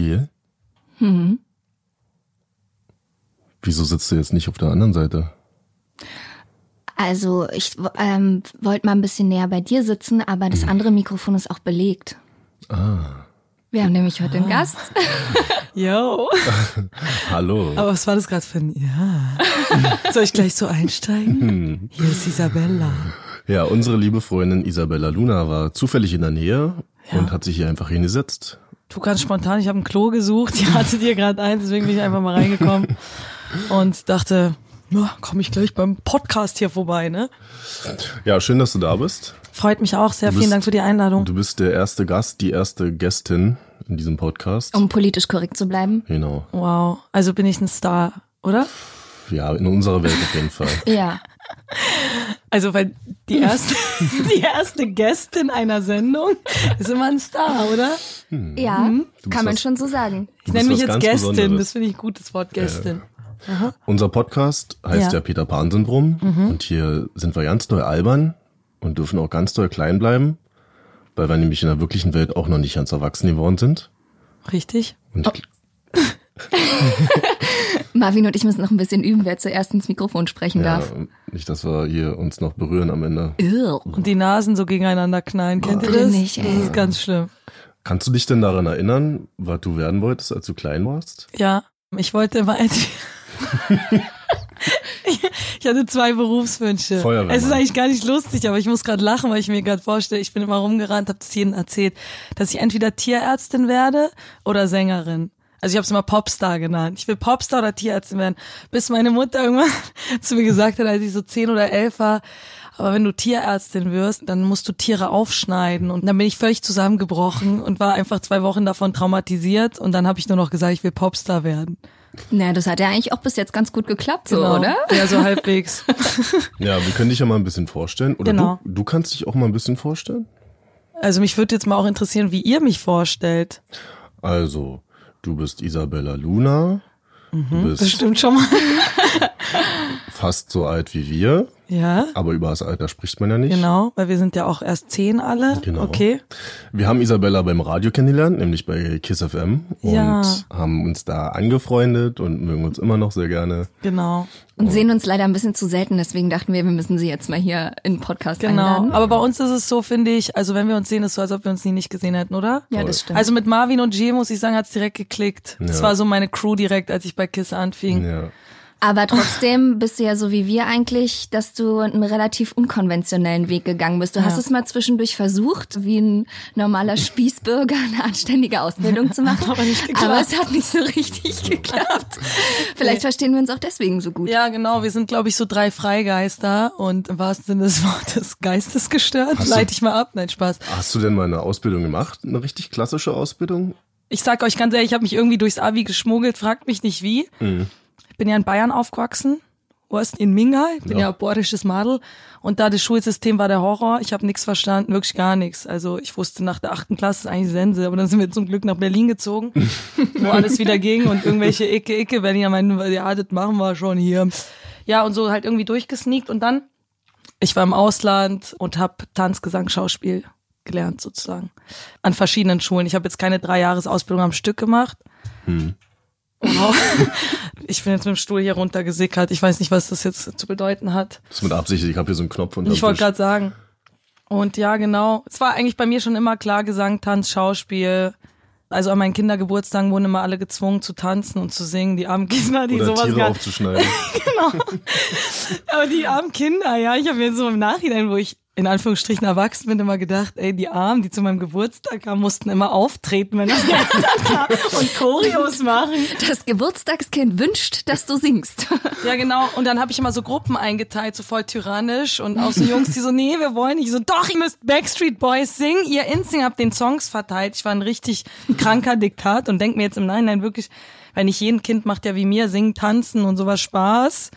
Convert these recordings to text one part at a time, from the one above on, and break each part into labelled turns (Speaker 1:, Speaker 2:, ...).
Speaker 1: Jill? Mhm. Wieso sitzt du jetzt nicht auf der anderen Seite?
Speaker 2: Also, ich ähm, wollte mal ein bisschen näher bei dir sitzen, aber das andere Mikrofon ist auch belegt.
Speaker 1: Ah.
Speaker 2: Wir haben nämlich heute einen Gast.
Speaker 3: Yo.
Speaker 1: Hallo.
Speaker 3: Aber was war das gerade für ein Ja? Soll ich gleich so einsteigen? Hier ist Isabella.
Speaker 1: Ja, unsere liebe Freundin Isabella Luna war zufällig in der Nähe
Speaker 3: Ja.
Speaker 1: und hat sich hier einfach hingesetzt.
Speaker 3: Du ganz spontan, ich habe ein Klo gesucht, ich hatte dir gerade eins, deswegen bin ich einfach mal reingekommen und dachte, ja, komme ich gleich beim Podcast hier vorbei, ne?
Speaker 1: Ja, schön, dass du da bist.
Speaker 3: Freut mich auch sehr.
Speaker 1: Du
Speaker 3: Vielen
Speaker 1: bist-
Speaker 3: Dank für die Einladung.
Speaker 1: Du bist der erste Gast, die erste Gästin in diesem Podcast.
Speaker 2: Um politisch korrekt zu bleiben.
Speaker 1: Genau.
Speaker 3: Wow. Also bin ich ein Star, oder?
Speaker 1: Ja, in unserer Welt auf jeden Fall.
Speaker 2: Ja.
Speaker 3: Also weil die erste, die erste Gästin einer Sendung ist immer ein Star, oder?
Speaker 2: Ja,
Speaker 1: bist
Speaker 2: kann man
Speaker 1: was-
Speaker 2: schon so sagen.
Speaker 3: Ich nenne mich jetzt Gästin,
Speaker 1: Besonderes.
Speaker 3: das finde ich gut, das Wort Gästin.
Speaker 1: Unser Podcast heißt ja,
Speaker 3: Ja.
Speaker 1: Peter Pan Syndrom und hier sind wir ganz doll albern und dürfen auch ganz doll klein bleiben, weil wir nämlich in der wirklichen Welt auch noch nicht ganz erwachsen geworden sind.
Speaker 3: Richtig?
Speaker 1: Und ich,
Speaker 2: Marvin und ich müssen noch ein bisschen üben, wer zuerst ins Mikrofon sprechen
Speaker 1: ja,
Speaker 2: darf.
Speaker 1: nicht, dass wir hier uns noch berühren am Ende.
Speaker 2: Irr.
Speaker 3: Und die Nasen so gegeneinander knallen. Kennt ihr das?
Speaker 2: nicht, ey.
Speaker 3: das ist ganz schlimm.
Speaker 1: Kannst du dich denn daran erinnern, was du werden wolltest, als du klein warst?
Speaker 3: Ja, ich wollte immer ich, ich hatte zwei Berufswünsche.
Speaker 1: Feuerwehrmann.
Speaker 3: Es ist eigentlich gar nicht lustig, aber ich muss gerade lachen, weil ich mir gerade vorstelle, ich bin immer rumgerannt, habe das jedem erzählt, dass ich entweder Tierärztin werde oder Sängerin. Also ich habe es immer Popstar genannt. Ich will Popstar oder Tierärztin werden, bis meine Mutter irgendwann zu mir gesagt hat, als ich so zehn oder elf war, aber wenn du Tierärztin wirst, dann musst du Tiere aufschneiden. Und dann bin ich völlig zusammengebrochen und war einfach zwei Wochen davon traumatisiert. Und dann habe ich nur noch gesagt, ich will Popstar werden.
Speaker 2: Na, das hat ja eigentlich auch bis jetzt ganz gut geklappt, so,
Speaker 3: Genau.
Speaker 2: oder?
Speaker 3: Ja, so halbwegs.
Speaker 1: Ja, wir können dich ja mal ein bisschen vorstellen. Oder
Speaker 3: Genau.
Speaker 1: du, du kannst dich auch mal ein bisschen vorstellen?
Speaker 3: Also mich würde jetzt mal auch interessieren, wie ihr mich vorstellt.
Speaker 1: Also, du bist Isabella Luna. Du bist
Speaker 3: Das stimmt schon mal.
Speaker 1: fast so alt wie wir,
Speaker 3: Ja,
Speaker 1: aber über das Alter spricht man ja nicht.
Speaker 3: genau, weil wir sind ja auch erst zehn alle.
Speaker 1: Genau.
Speaker 3: Okay.
Speaker 1: Wir haben Isabella beim Radio kennengelernt, nämlich bei Kiss FM und
Speaker 3: Ja.
Speaker 1: haben uns da angefreundet und mögen uns immer noch sehr gerne.
Speaker 3: Genau,
Speaker 2: Und sehen uns leider ein bisschen zu selten, deswegen dachten wir, wir müssen sie jetzt mal hier in den Podcast
Speaker 3: genau.
Speaker 2: einladen.
Speaker 3: Aber bei uns ist es so, finde ich, also wenn wir uns sehen, ist es so, als ob wir uns nie nicht gesehen hätten, oder?
Speaker 2: ja, das stimmt.
Speaker 3: Also mit Marvin und Jay, muss ich sagen, hat's direkt geklickt. Das
Speaker 1: Ja.
Speaker 3: war so meine Crew direkt, als ich bei Kiss anfing.
Speaker 1: Ja.
Speaker 2: Aber trotzdem bist du ja so wie wir eigentlich, dass du einen relativ unkonventionellen Weg gegangen bist. Du hast
Speaker 3: Ja.
Speaker 2: es mal zwischendurch versucht, wie ein normaler Spießbürger eine anständige Ausbildung zu machen.
Speaker 3: aber.
Speaker 2: Aber es hat nicht so richtig geklappt. Vielleicht verstehen wir uns auch deswegen so gut.
Speaker 3: Ja, genau. Wir sind, glaube ich, so drei Freigeister und im wahrsten Sinne des Wortes geistesgestört.
Speaker 1: Hast du-
Speaker 3: Leite ich mal ab. Nein, Spaß.
Speaker 1: Hast du denn mal eine Ausbildung gemacht? Eine richtig klassische Ausbildung?
Speaker 3: Ich sag euch ganz ehrlich, ich habe mich irgendwie durchs Abi geschmuggelt, fragt mich nicht wie.
Speaker 1: Mhm.
Speaker 3: Ich bin ja in Bayern aufgewachsen, Ost in Mingai, bin
Speaker 1: Ja.
Speaker 3: ja, ein bayerisches Madel und da das Schulsystem war der Horror. Ich habe nichts verstanden, wirklich gar nichts. Also ich wusste nach der achten Klasse ist eigentlich Sense, aber dann sind wir zum Glück nach Berlin gezogen, wo alles wieder ging und irgendwelche Icke, Icke, Berliner meinten, ja, das machen wir schon hier. Ja, und so halt irgendwie durchgesneakt und dann, ich war im Ausland und habe Tanz, Gesang, Schauspiel gelernt sozusagen. An verschiedenen Schulen. Ich habe jetzt keine drei Jahres Ausbildung am Stück gemacht. Wow. Ich bin jetzt mit dem Stuhl hier runtergesickert. Ich weiß nicht, was das jetzt zu bedeuten hat.
Speaker 1: Das ist mit Absicht, ich habe hier so einen Knopf unter
Speaker 3: Ich wollte gerade sagen. Und ja, genau. Es war eigentlich bei mir schon immer klar, Gesang, Tanz, Schauspiel. Also an meinen Kindergeburtstagen wurden immer alle gezwungen zu tanzen und zu singen. Die armen Kinder, die
Speaker 1: Oder
Speaker 3: sowas
Speaker 1: Tiere aufzuschneiden.
Speaker 3: Aber die armen Kinder, ja, ich habe mir so im Nachhinein, wo ich in Anführungsstrichen erwachsen bin, immer gedacht, ey, die Armen, die zu meinem Geburtstag kamen, mussten immer auftreten, wenn kam und Choreos machen.
Speaker 2: Das Geburtstagskind wünscht, dass du singst.
Speaker 3: Ja, genau. Und dann habe ich immer so Gruppen eingeteilt, so voll tyrannisch und auch so Jungs, die so, nee, wir wollen nicht. Ich so, doch, ihr müsst Backstreet Boys singen. Ihr Instinct habt den Songs verteilt. Ich war ein richtig kranker Diktat und denk mir jetzt im Nachhinein wirklich, weil nicht jedem Kind macht ja wie mir singen, tanzen und sowas Spaß.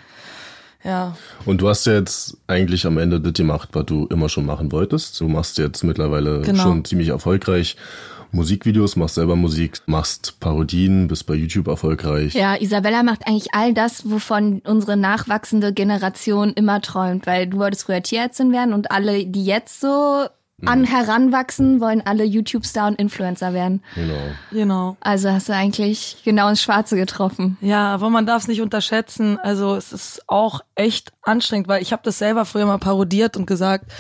Speaker 3: Ja.
Speaker 1: Und du hast ja jetzt eigentlich am Ende das gemacht, was du immer schon machen wolltest. Du machst jetzt mittlerweile
Speaker 3: Genau.
Speaker 1: schon ziemlich erfolgreich Musikvideos, machst selber Musik, machst Parodien, bist bei YouTube erfolgreich.
Speaker 2: Ja, Isabella macht eigentlich all das, wovon unsere nachwachsende Generation immer träumt, weil du wolltest früher Tierärztin werden und alle, die jetzt so an heranwachsen, wollen alle YouTube-Star und Influencer werden.
Speaker 1: Genau.
Speaker 3: Genau.
Speaker 2: Also hast du eigentlich genau ins Schwarze getroffen.
Speaker 3: Ja, aber man darf es nicht unterschätzen. Also es ist auch echt anstrengend, weil ich habe das selber früher mal parodiert und gesagt,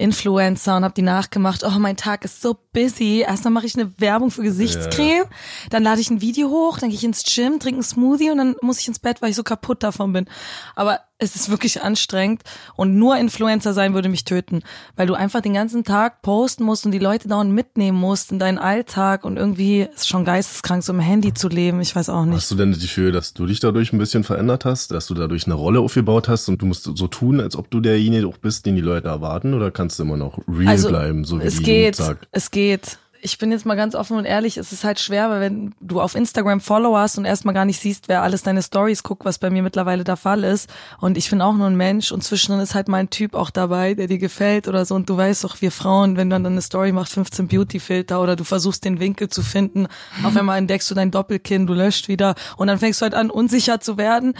Speaker 3: Influencer und habe die nachgemacht. Oh, mein Tag ist so busy. Erstmal mache ich eine Werbung für Gesichtscreme, dann lade ich ein Video hoch, dann gehe ich ins Gym, trinke einen Smoothie und dann muss ich ins Bett, weil ich so kaputt davon bin. Aber es ist wirklich anstrengend und nur Influencer sein würde mich töten, weil du einfach den ganzen Tag posten musst und die Leute dauernd mitnehmen musst in deinen Alltag und irgendwie ist schon geisteskrank, so im Handy zu leben. Ich weiß auch nicht.
Speaker 1: Hast du denn das Gefühl, dass du dich dadurch ein bisschen verändert hast, dass du dadurch eine Rolle aufgebaut hast und du musst so tun, als ob du derjenige auch bist, den die Leute erwarten, oder kannst du immer noch real bleiben, so wie
Speaker 3: Also, es
Speaker 1: die
Speaker 3: geht,
Speaker 1: sagt?
Speaker 3: es geht. Ich bin jetzt mal ganz offen und ehrlich, es ist halt schwer, weil wenn du auf Instagram Follower hast und erstmal gar nicht siehst, wer alles deine Stories guckt, was bei mir mittlerweile der Fall ist. Und ich bin auch nur ein Mensch und zwischendrin ist halt mal ein Typ auch dabei, der dir gefällt oder so. Und du weißt doch, wir Frauen, wenn man dann eine Story macht, 15 Beauty-Filter oder du versuchst den Winkel zu finden, auf einmal entdeckst du dein Doppelkinn, du löscht wieder und dann fängst du halt an, unsicher zu werden.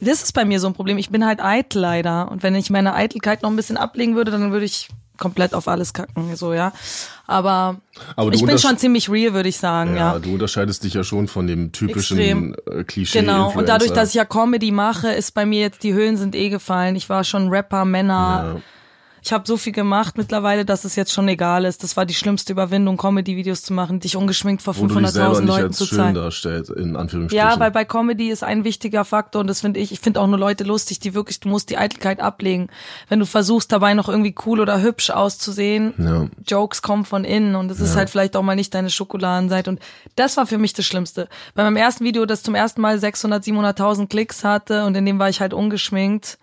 Speaker 3: Das ist bei mir so ein Problem. Ich bin halt eitel leider. Und wenn ich meine Eitelkeit noch ein bisschen ablegen würde, dann würde ich komplett auf alles kacken, so, ja. Aber,
Speaker 1: Aber
Speaker 3: ich bin schon ziemlich real, würde ich sagen, ja.
Speaker 1: Ja, du unterscheidest dich ja schon von dem typischen
Speaker 3: Extrem.
Speaker 1: äh, Klischee.
Speaker 3: Genau. Und dadurch,
Speaker 1: Influencer.
Speaker 3: dass ich ja Comedy mache, ist bei mir jetzt die Höhlen sind eh gefallen. Ich war schon Rapper, Männer.
Speaker 1: Ja.
Speaker 3: Ich habe so viel gemacht mittlerweile, dass es jetzt schon egal ist. Das war die schlimmste Überwindung, Comedy-Videos zu machen, dich ungeschminkt vor
Speaker 1: wo du dich selber
Speaker 3: 500.000
Speaker 1: nicht
Speaker 3: Leuten zu
Speaker 1: schön
Speaker 3: zeigen.
Speaker 1: darstellst, in Anführungsstrichen.
Speaker 3: Ja, weil bei Comedy ist ein wichtiger Faktor und das finde ich, ich finde auch nur Leute lustig, die wirklich, du musst die Eitelkeit ablegen. Wenn du versuchst dabei noch irgendwie cool oder hübsch auszusehen,
Speaker 1: Ja.
Speaker 3: Jokes kommen von innen und es ist halt vielleicht auch mal nicht deine Schokoladenseite und das war für mich das Schlimmste. Bei meinem ersten Video, das zum ersten Mal 600, 700.000 Klicks hatte und in dem war ich halt ungeschminkt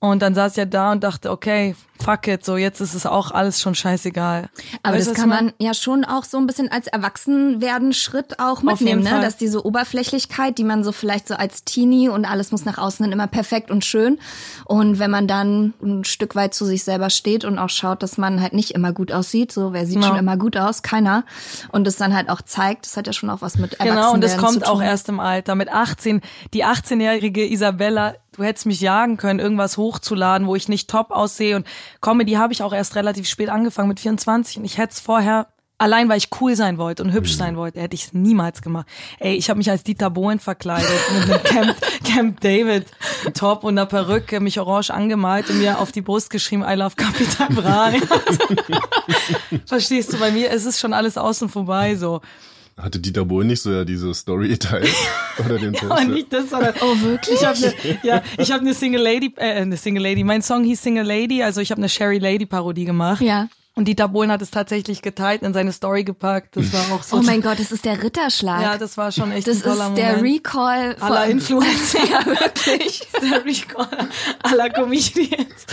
Speaker 3: und dann saß ich ja da und dachte, okay, fuck it, so jetzt ist es auch alles schon scheißegal.
Speaker 2: Aber
Speaker 3: Weißt
Speaker 2: das kann man ja schon auch so ein bisschen als Erwachsenwerden-Schritt auch mitnehmen, ne?
Speaker 3: Fall.
Speaker 2: Dass diese Oberflächlichkeit, die man so vielleicht so als Teenie und alles muss nach außen hin immer perfekt und schön. Und wenn man dann ein Stück weit zu sich selber steht und auch schaut, dass man halt nicht immer gut aussieht, so wer sieht
Speaker 3: Genau.
Speaker 2: schon immer gut aus, keiner. Und es dann halt auch zeigt, das hat ja schon auch was mit Erwachsenwerden
Speaker 3: Genau, und das kommt
Speaker 2: zu tun.
Speaker 3: auch erst im Alter. Mit 18, die 18-jährige Isabella, du hättest mich jagen können, irgendwas hochzuladen, wo ich nicht top aussehe. Und Comedy habe ich auch erst relativ spät angefangen mit 24. Und ich hätte es vorher, allein weil ich cool sein wollte und hübsch sein wollte, hätte ich es niemals gemacht. Ey, ich habe mich als Dieter Bohlen verkleidet mit einem Camp, Camp David Top und einer Perücke, mich orange angemalt und mir auf die Brust geschrieben, I love Capital Bra. Verstehst du, bei mir ist es schon alles außen vorbei so.
Speaker 1: Hatte Dieter Bohlen nicht so ja diese Story geteilt? Oder den Post?
Speaker 3: nicht das, sondern oh wirklich? Ich habe eine, ja, ich habe eine Single Lady, äh, eine Single Lady. Mein Song hieß Single Lady, also ich habe eine Sherry Lady Parodie gemacht.
Speaker 2: Ja.
Speaker 3: Und Dieter Bohlen hat es tatsächlich geteilt in seine Story gepackt. Das war auch so.
Speaker 2: Oh mein Gott, das ist der Ritterschlag.
Speaker 3: Ja, das war schon echt
Speaker 2: das
Speaker 3: ein toller
Speaker 2: ist der
Speaker 3: Moment.
Speaker 2: Recall
Speaker 3: aller Influencer. ja, wirklich. Der Recall aller Comedians.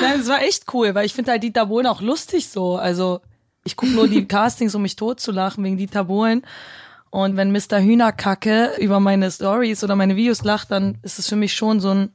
Speaker 3: Nein, es war echt cool, weil ich finde halt Dieter Bohlen auch lustig so. Also ich gucke nur die Castings, um mich totzulachen wegen Dieter Bohlen. Und wenn Mr. Hühnerkacke über meine Stories oder meine Videos lacht, dann ist es für mich schon so ein,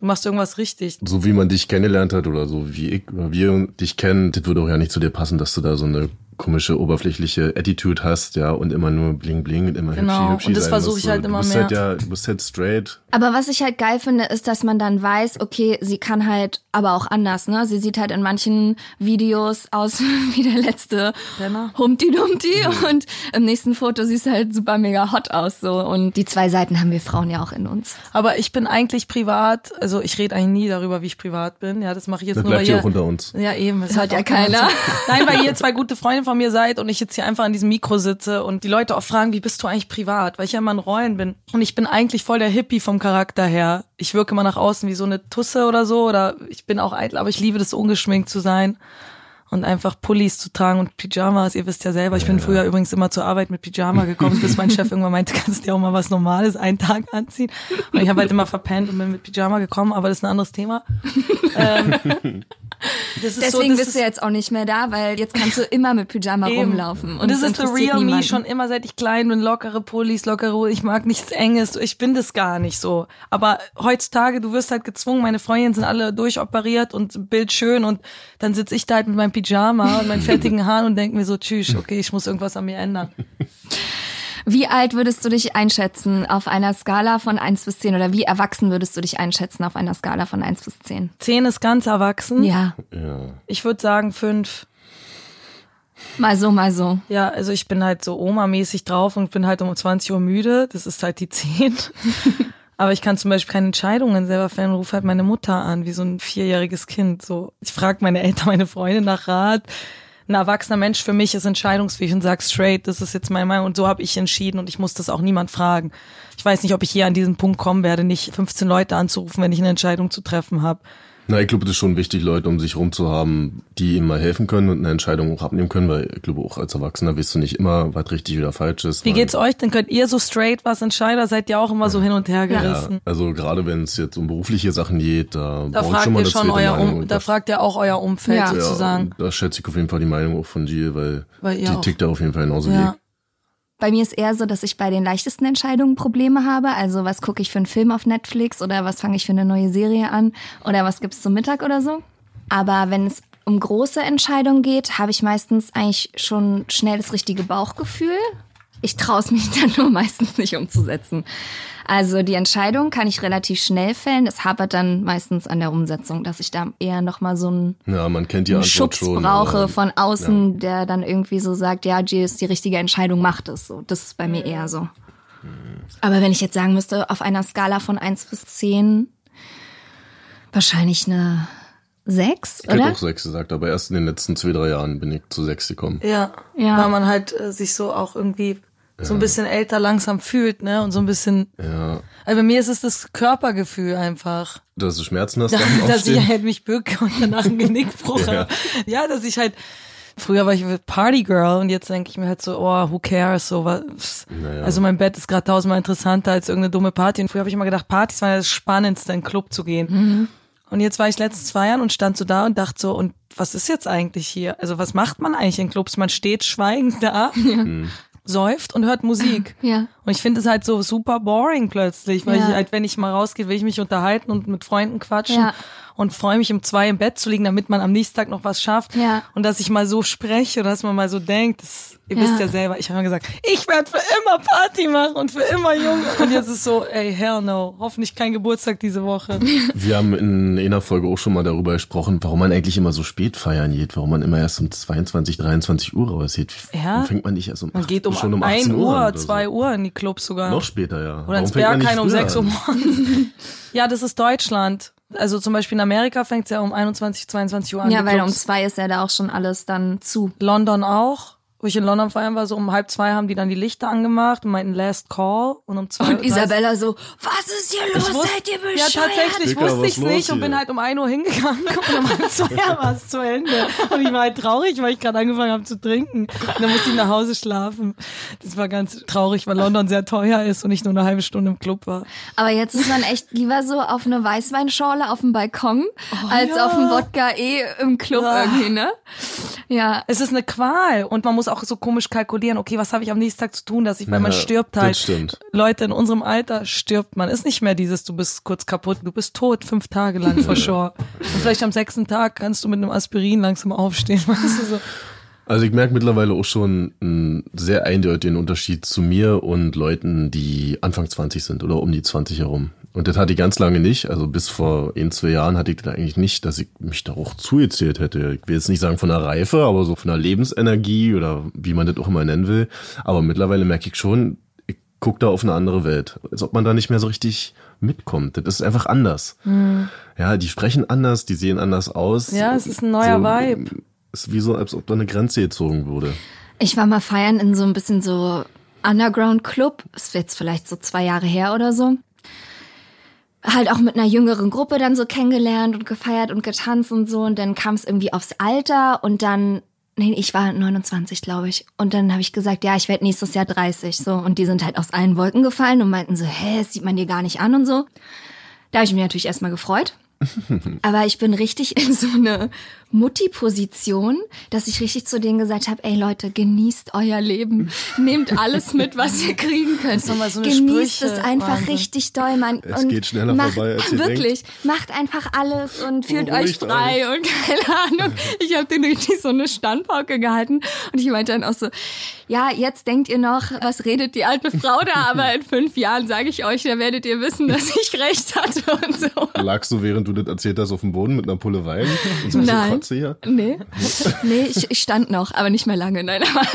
Speaker 3: du machst irgendwas richtig.
Speaker 1: So wie man dich kennengelernt hat oder so wie ich oder wir dich kennen, das würde auch ja nicht zu dir passen, dass du da so eine komische, oberflächliche Attitude hast, ja, und immer nur bling bling und immer
Speaker 3: Genau,
Speaker 1: hübschi, hübschi
Speaker 3: und das versuche
Speaker 1: musst.
Speaker 3: ich halt
Speaker 1: du
Speaker 3: immer
Speaker 1: bist
Speaker 3: mehr.
Speaker 1: Halt ja, du bist halt straight.
Speaker 2: Aber was ich halt geil finde, ist, dass man dann weiß, okay, sie kann halt aber auch anders, ne? Sie sieht halt in manchen Videos aus wie der letzte
Speaker 3: Penner.
Speaker 2: Humpty Dumpty und im nächsten Foto siehst du halt super mega hot aus so und die zwei Seiten haben wir Frauen ja auch in uns.
Speaker 3: Aber ich bin eigentlich privat, also ich rede eigentlich nie darüber, wie ich privat bin. Ja, das mache ich jetzt
Speaker 1: Das
Speaker 3: nur
Speaker 1: bleibt
Speaker 3: weil
Speaker 1: hier
Speaker 3: ihr,
Speaker 1: auch unter uns.
Speaker 3: Ja, eben. Das
Speaker 2: hört ja
Speaker 3: keiner. Nein, weil ihr zwei gute Freunde von mir seid und ich jetzt hier einfach an diesem Mikro sitze und die Leute auch fragen, wie bist du eigentlich privat? Weil ich ja immer in Rollen bin. Und ich bin eigentlich voll der Hippie vom Charakter her. Ich wirke immer nach außen wie so eine Tusse oder so oder ich bin auch eitel, aber ich liebe das, ungeschminkt zu sein und einfach Pullis zu tragen und Pyjamas. Ihr wisst ja selber, ich bin früher übrigens immer zur Arbeit mit Pyjama gekommen, bis mein Chef irgendwann meinte, kannst du dir auch mal was Normales einen Tag anziehen. Und ich habe halt immer verpennt und bin mit Pyjama gekommen, aber das ist ein anderes Thema. ähm,
Speaker 2: Deswegen so, bist du jetzt auch nicht mehr da, weil jetzt kannst du immer mit Pyjama eben. rumlaufen.
Speaker 3: Und, das ist the real niemanden. me schon immer, seit ich klein bin, lockere Pullis, lockere, ich mag nichts Enges, ich bin das gar nicht so. Aber heutzutage, du wirst halt gezwungen, meine Freundinnen sind alle durchoperiert und bildschön und dann sitze ich da halt mit meinem Pyjama und meinen fertigen Haaren und denke mir so, tschüss, okay, ich muss irgendwas an mir ändern.
Speaker 2: Wie alt würdest du dich einschätzen auf einer Skala von 1 bis 10 oder wie erwachsen würdest du dich einschätzen auf einer Skala von 1 bis 10?
Speaker 3: 10 ist ganz erwachsen.
Speaker 2: Ja.
Speaker 1: ja.
Speaker 3: Ich würde sagen 5.
Speaker 2: Mal so, mal so.
Speaker 3: Ja, also ich bin halt so Oma-mäßig drauf und bin halt um 20 Uhr müde. Das ist halt die 10. Aber ich kann zum Beispiel keine Entscheidungen selber fällen und rufe halt meine Mutter an, wie so ein vierjähriges Kind. So, ich frage meine Eltern, meine Freunde nach Rat ein erwachsener Mensch für mich ist entscheidungsfähig und sagt straight, das ist jetzt meine Meinung und so habe ich entschieden und ich muss das auch niemand fragen. Ich weiß nicht, ob ich hier an diesen Punkt kommen werde, nicht 15 Leute anzurufen, wenn ich eine Entscheidung zu treffen habe.
Speaker 1: Na, ich glaube, das ist schon wichtig, Leute um sich rum zu haben, die ihm mal helfen können und eine Entscheidung auch abnehmen können, weil ich glaube, auch als Erwachsener weißt du nicht immer, was richtig oder falsch ist.
Speaker 3: Wie geht's euch? Dann könnt ihr so straight was entscheiden, seid ihr auch immer so hin und her gerissen. Ja,
Speaker 1: also gerade wenn es jetzt um berufliche Sachen geht, da,
Speaker 3: da fragt schon mal ihr schon euer um, da fragt ihr auch euer Umfeld ja. sozusagen.
Speaker 1: Ja, da schätze ich auf jeden Fall die Meinung auch von Jill, weil, weil die auch. tickt da auf jeden Fall genauso ja. wie
Speaker 2: bei mir ist eher so, dass ich bei den leichtesten Entscheidungen Probleme habe. Also was gucke ich für einen Film auf Netflix oder was fange ich für eine neue Serie an oder was gibt's zum Mittag oder so. Aber wenn es um große Entscheidungen geht, habe ich meistens eigentlich schon schnell das richtige Bauchgefühl. Ich traue es mich dann nur meistens nicht umzusetzen. Also die Entscheidung kann ich relativ schnell fällen. Es hapert dann meistens an der Umsetzung, dass ich da eher nochmal so einen,
Speaker 1: ja, man kennt die einen
Speaker 2: Schubs
Speaker 1: schon,
Speaker 2: brauche von außen, ja. der dann irgendwie so sagt, ja, G ist die richtige Entscheidung, macht es so. Das ist bei mir eher so. Aber wenn ich jetzt sagen müsste, auf einer Skala von eins bis zehn wahrscheinlich eine sechs,
Speaker 1: ich oder? Ich hätte auch sechs gesagt, aber erst in den letzten zwei, drei Jahren bin ich zu sechs gekommen.
Speaker 3: Ja, ja. weil man halt äh, sich so auch irgendwie so ein bisschen älter langsam fühlt, ne? Und so ein bisschen.
Speaker 1: Ja.
Speaker 3: Also bei mir ist es das Körpergefühl einfach.
Speaker 1: Dass du Schmerzen hast,
Speaker 3: da, dass ich halt mich bücke und danach einen Genickbruch ja. habe. Ja, dass ich halt. Früher war ich Partygirl und jetzt denke ich mir halt so, oh, who cares, so was. Naja. Also mein Bett ist gerade tausendmal interessanter als irgendeine dumme Party. Und früher habe ich immer gedacht, Partys waren ja das Spannendste, in den Club zu gehen. Mhm. Und jetzt war ich letztens feiern und stand so da und dachte so, und was ist jetzt eigentlich hier? Also was macht man eigentlich in Clubs? Man steht schweigend da. Ja. Mhm säuft und hört Musik.
Speaker 2: Ja.
Speaker 3: Und ich finde es halt so super boring plötzlich, weil ja. ich halt, wenn ich mal rausgehe, will ich mich unterhalten und mit Freunden quatschen. Ja und freue mich um zwei im Bett zu liegen, damit man am nächsten Tag noch was schafft.
Speaker 2: Ja.
Speaker 3: Und dass ich mal so spreche oder dass man mal so denkt, das, ihr ja. wisst ja selber, ich habe gesagt, ich werde für immer Party machen und für immer jung. Und jetzt ist so, ey, hell no, hoffentlich kein Geburtstag diese Woche.
Speaker 1: Wir haben in einer Folge auch schon mal darüber gesprochen, warum man eigentlich immer so spät feiern geht, warum man immer erst um 22, 23 Uhr rausgeht.
Speaker 3: Ja.
Speaker 1: Warum fängt man nicht erst um,
Speaker 3: man geht um, schon um 1 Uhr, 2 so. Uhr in die Clubs sogar.
Speaker 1: Noch später, ja.
Speaker 3: Oder ins Berghain um 6 Uhr morgens. ja, das ist Deutschland. Also zum Beispiel in Amerika fängt es ja um 21, 22 Uhr an.
Speaker 2: Ja, weil um zwei ist ja da auch schon alles dann zu.
Speaker 3: London auch wo ich in London feiern war, so um halb zwei haben die dann die Lichter angemacht und meinten Last Call und um zwei
Speaker 2: Und Isabella so, was ist hier los? Wusste, Seid ihr bescheuert?
Speaker 3: Ja, tatsächlich Dicker, wusste ich's nicht und bin halt um ein Uhr hingegangen und um halb zwei war es zu Ende. Und ich war halt traurig, weil ich gerade angefangen habe zu trinken. Und dann musste ich nach Hause schlafen. Das war ganz traurig, weil London sehr teuer ist und ich nur eine halbe Stunde im Club war.
Speaker 2: Aber jetzt ist man echt lieber so auf eine Weißweinschorle auf dem Balkon, oh, als ja. auf dem Wodka eh im Club ja. irgendwie, ne? Ja.
Speaker 3: Es ist eine Qual und man muss auch so komisch kalkulieren, okay, was habe ich am nächsten Tag zu tun, dass ich, weil man stirbt halt.
Speaker 1: Das stimmt.
Speaker 3: Leute, in unserem Alter stirbt man. Ist nicht mehr dieses, du bist kurz kaputt, du bist tot, fünf Tage lang vor sure. Und vielleicht am sechsten Tag kannst du mit einem Aspirin langsam aufstehen, weißt du so.
Speaker 1: Also ich merke mittlerweile auch schon einen sehr eindeutigen Unterschied zu mir und Leuten, die Anfang 20 sind oder um die 20 herum. Und das hatte ich ganz lange nicht. Also bis vor ein, zwei Jahren hatte ich das eigentlich nicht, dass ich mich da auch zugezählt hätte. Ich will jetzt nicht sagen von der Reife, aber so von der Lebensenergie oder wie man das auch immer nennen will. Aber mittlerweile merke ich schon, ich gucke da auf eine andere Welt. Als ob man da nicht mehr so richtig mitkommt. Das ist einfach anders. Mhm. Ja, die sprechen anders, die sehen anders aus.
Speaker 3: Ja, es ist ein neuer so, Vibe
Speaker 1: ist wie so, als ob da eine Grenze gezogen wurde.
Speaker 2: Ich war mal feiern in so ein bisschen so Underground Club. Ist jetzt vielleicht so zwei Jahre her oder so. Halt auch mit einer jüngeren Gruppe dann so kennengelernt und gefeiert und getanzt und so. Und dann kam es irgendwie aufs Alter und dann, nee, ich war 29, glaube ich. Und dann habe ich gesagt, ja, ich werde nächstes Jahr 30. So. Und die sind halt aus allen Wolken gefallen und meinten so, hä, das sieht man dir gar nicht an und so. Da habe ich mich natürlich erstmal gefreut. Aber ich bin richtig in so eine Mutti-Position, dass ich richtig zu denen gesagt habe, ey Leute, genießt euer Leben. Nehmt alles mit, was ihr kriegen könnt.
Speaker 3: so eine
Speaker 2: genießt
Speaker 3: Sprüche-
Speaker 2: es einfach
Speaker 3: Wahnsinn.
Speaker 2: richtig doll, Mann.
Speaker 1: Es geht schneller
Speaker 2: macht,
Speaker 1: vorbei, als ihr
Speaker 2: Wirklich, macht einfach alles und fühlt euch frei und keine Ahnung. Ich habe den richtig so eine Standpauke gehalten und ich meinte dann auch so, ja, jetzt denkt ihr noch, was redet die alte Frau da, aber in fünf Jahren sage ich euch, da werdet ihr wissen, dass ich recht hatte und so.
Speaker 1: Lagst du, während du das erzählt hast, auf dem Boden mit einer Pulle Wein? Und so
Speaker 2: Nein.
Speaker 1: Kotze hier?
Speaker 2: Nee, nee, ich, ich stand noch, aber nicht mehr lange, nein. Aber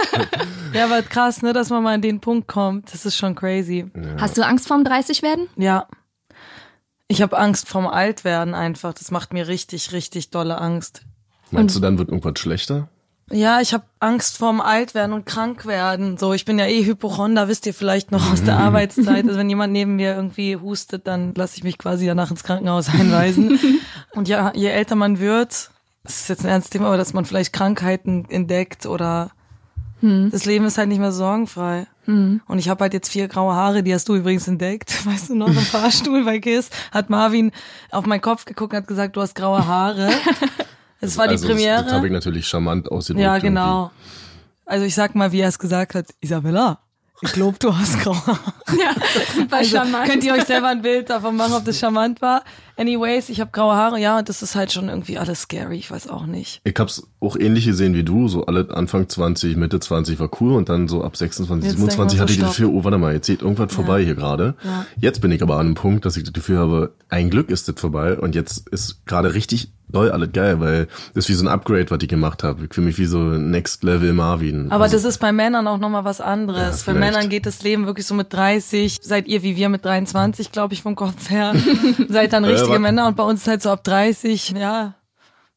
Speaker 3: Ja, aber krass, ne, dass man mal an den Punkt kommt. Das ist schon crazy.
Speaker 2: Hast du Angst vorm 30 werden?
Speaker 3: Ja. Ich habe Angst vorm Altwerden einfach. Das macht mir richtig, richtig dolle Angst.
Speaker 1: Meinst du, dann wird irgendwas schlechter?
Speaker 3: Ja, ich habe Angst vorm Altwerden und krank werden. So, ich bin ja eh Hypochonder, wisst ihr vielleicht noch aus der Arbeitszeit. Also wenn jemand neben mir irgendwie hustet, dann lasse ich mich quasi danach ins Krankenhaus einweisen. und ja, je älter man wird, das ist jetzt ein ernstes Thema, aber dass man vielleicht Krankheiten entdeckt oder das Leben ist halt nicht mehr sorgenfrei. Und ich habe halt jetzt vier graue Haare, die hast du übrigens entdeckt. Weißt du noch, im Fahrstuhl bei KISS hat Marvin auf meinen Kopf geguckt und hat gesagt, du hast graue Haare. Es war die
Speaker 1: also,
Speaker 3: Premiere.
Speaker 1: das habe ich natürlich charmant ausgedrückt.
Speaker 3: Ja,
Speaker 1: irgendwie.
Speaker 3: genau. Also ich sag mal, wie er es gesagt hat, Isabella, ich glaube, du hast graue Haare.
Speaker 2: Ja, super
Speaker 3: Also,
Speaker 2: charmant.
Speaker 3: könnt ihr euch selber ein Bild davon machen, ob das charmant war? Anyways, ich habe graue Haare, ja, und das ist halt schon irgendwie alles scary, ich weiß auch nicht.
Speaker 1: Ich hab's auch ähnlich gesehen wie du, so alle Anfang 20, Mitte 20 war cool und dann so ab 26,
Speaker 3: Jetzt
Speaker 1: 27
Speaker 3: denkt man
Speaker 1: hatte ich
Speaker 3: so,
Speaker 1: das Gefühl, oh warte mal, jetzt geht irgendwas vorbei hier gerade.
Speaker 3: Ja.
Speaker 1: Jetzt bin ich aber an einem Punkt, dass ich das Gefühl habe, ein Glück ist das vorbei und jetzt ist gerade richtig doll alles geil, weil das ist wie so ein Upgrade, was ich gemacht habe. Ich fühle mich wie so Next Level Marvin.
Speaker 3: Aber
Speaker 1: also,
Speaker 3: das ist bei Männern auch nochmal was
Speaker 1: Ja,
Speaker 3: anderes. Bei
Speaker 1: vielleicht.
Speaker 3: Männern geht das Leben wirklich so mit 30, seid ihr wie wir mit 23, glaube ich, vom her. seid dann
Speaker 1: Äh,
Speaker 3: richtige
Speaker 1: wa-
Speaker 3: Männer und bei uns ist halt so ab 30, ja,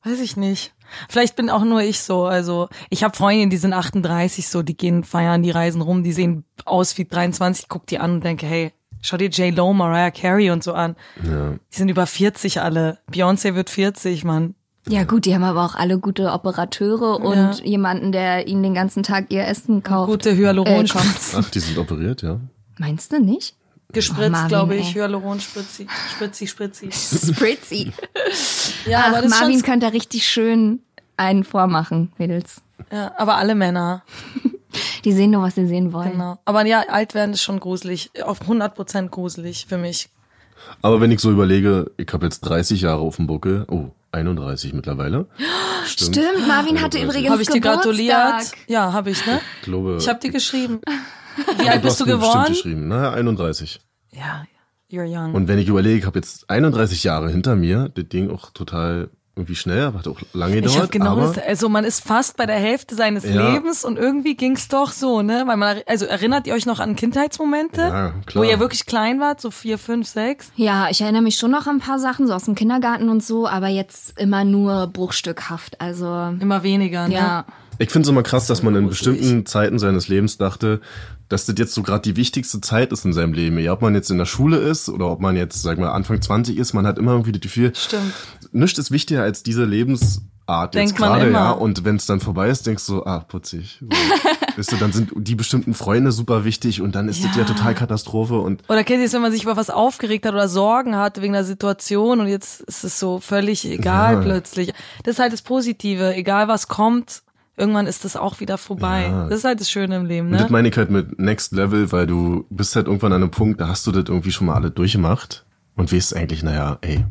Speaker 3: weiß ich nicht. Vielleicht bin auch nur ich so. Also ich habe Freundinnen, die sind 38 so, die gehen feiern, die reisen rum, die sehen aus wie 23, guck die an und denke, hey, schau dir J. Lo, Mariah Carey und so an.
Speaker 1: ja.
Speaker 3: Die sind über 40 alle. Beyoncé wird 40, Mann.
Speaker 2: Ja gut, die haben aber auch alle gute Operateure und
Speaker 3: Ja.
Speaker 2: jemanden, der ihnen den ganzen Tag ihr Essen kauft.
Speaker 3: Gute
Speaker 2: Äh,
Speaker 3: Hyaluronspritze.
Speaker 1: Ach, die sind operiert, ja.
Speaker 2: Meinst du nicht?
Speaker 3: Gespritzt,
Speaker 2: Marvin,
Speaker 3: glaube ich. Hyaluronspritzi. Spritzi, spritzi.
Speaker 2: Spritzy.
Speaker 3: Ja,
Speaker 2: Ach,
Speaker 3: aber das ist
Speaker 2: Marvin könnte da richtig schön einen vormachen, Mädels.
Speaker 3: Ja, aber alle Männer,
Speaker 2: Die sehen nur, was sie sehen wollen.
Speaker 3: genau. Aber ja, alt werden ist schon gruselig. Auf 100% gruselig für mich.
Speaker 1: Aber wenn ich so überlege, ich habe jetzt 30 Jahre auf dem Buckel, oh, 31 mittlerweile. Stimmt.
Speaker 2: Stimmt, Marvin hatte übrigens
Speaker 3: Habe ich dir
Speaker 2: Geburtstag.
Speaker 3: gratuliert? Ja, habe ich, ne?
Speaker 1: Ich glaube,
Speaker 3: Ich habe dir geschrieben. Wie alt bist du geworden?
Speaker 1: geschrieben. Naja, 31.
Speaker 3: Ja, you're young.
Speaker 1: Und wenn ich überlege, ich habe jetzt 31 Jahre hinter mir, das ging auch total irgendwie schnell, aber hat auch lange
Speaker 3: ich
Speaker 1: gedauert.
Speaker 3: genau
Speaker 1: aber
Speaker 3: das, also man ist fast bei der Hälfte seines
Speaker 1: Ja.
Speaker 3: Lebens und irgendwie ging's doch so, ne? Weil man, also erinnert ihr euch noch an Kindheitsmomente?
Speaker 1: Ja, klar.
Speaker 3: Wo ihr wirklich klein wart, so vier, fünf, sechs?
Speaker 2: Ja, ich erinnere mich schon noch an ein paar Sachen, so aus dem Kindergarten und so, aber jetzt immer nur bruchstückhaft. Also,
Speaker 3: Immer weniger, ne?
Speaker 2: ja.
Speaker 1: Ich finde es immer krass, dass man in bestimmten Zeiten seines Lebens dachte, dass das jetzt so gerade die wichtigste Zeit ist in seinem Leben. Ja, ob man jetzt in der Schule ist oder ob man jetzt, sag mal, Anfang 20 ist, man hat immer irgendwie das Gefühl,
Speaker 3: Stimmt.
Speaker 1: nichts ist wichtiger als diese Lebensart
Speaker 3: Denkt
Speaker 1: jetzt gerade, ja. Und wenn es dann vorbei ist, denkst du, ah, putzig. So. weißt du, dann sind die bestimmten Freunde super wichtig und dann ist das ja
Speaker 3: Ja.
Speaker 1: total Katastrophe und
Speaker 3: Oder kennt ihr es, wenn man sich über was aufgeregt hat oder Sorgen hat wegen der Situation und jetzt ist es so völlig egal
Speaker 1: Ja.
Speaker 3: plötzlich. Das ist halt das Positive. Egal was kommt, irgendwann ist das auch wieder vorbei.
Speaker 1: Ja.
Speaker 3: Das ist halt das Schöne im Leben,
Speaker 1: Und das
Speaker 3: ne?
Speaker 1: meine ich halt mit Next Level, weil du bist halt irgendwann an einem Punkt, da hast du das irgendwie schon mal alle durchgemacht und weißt eigentlich, naja, ey,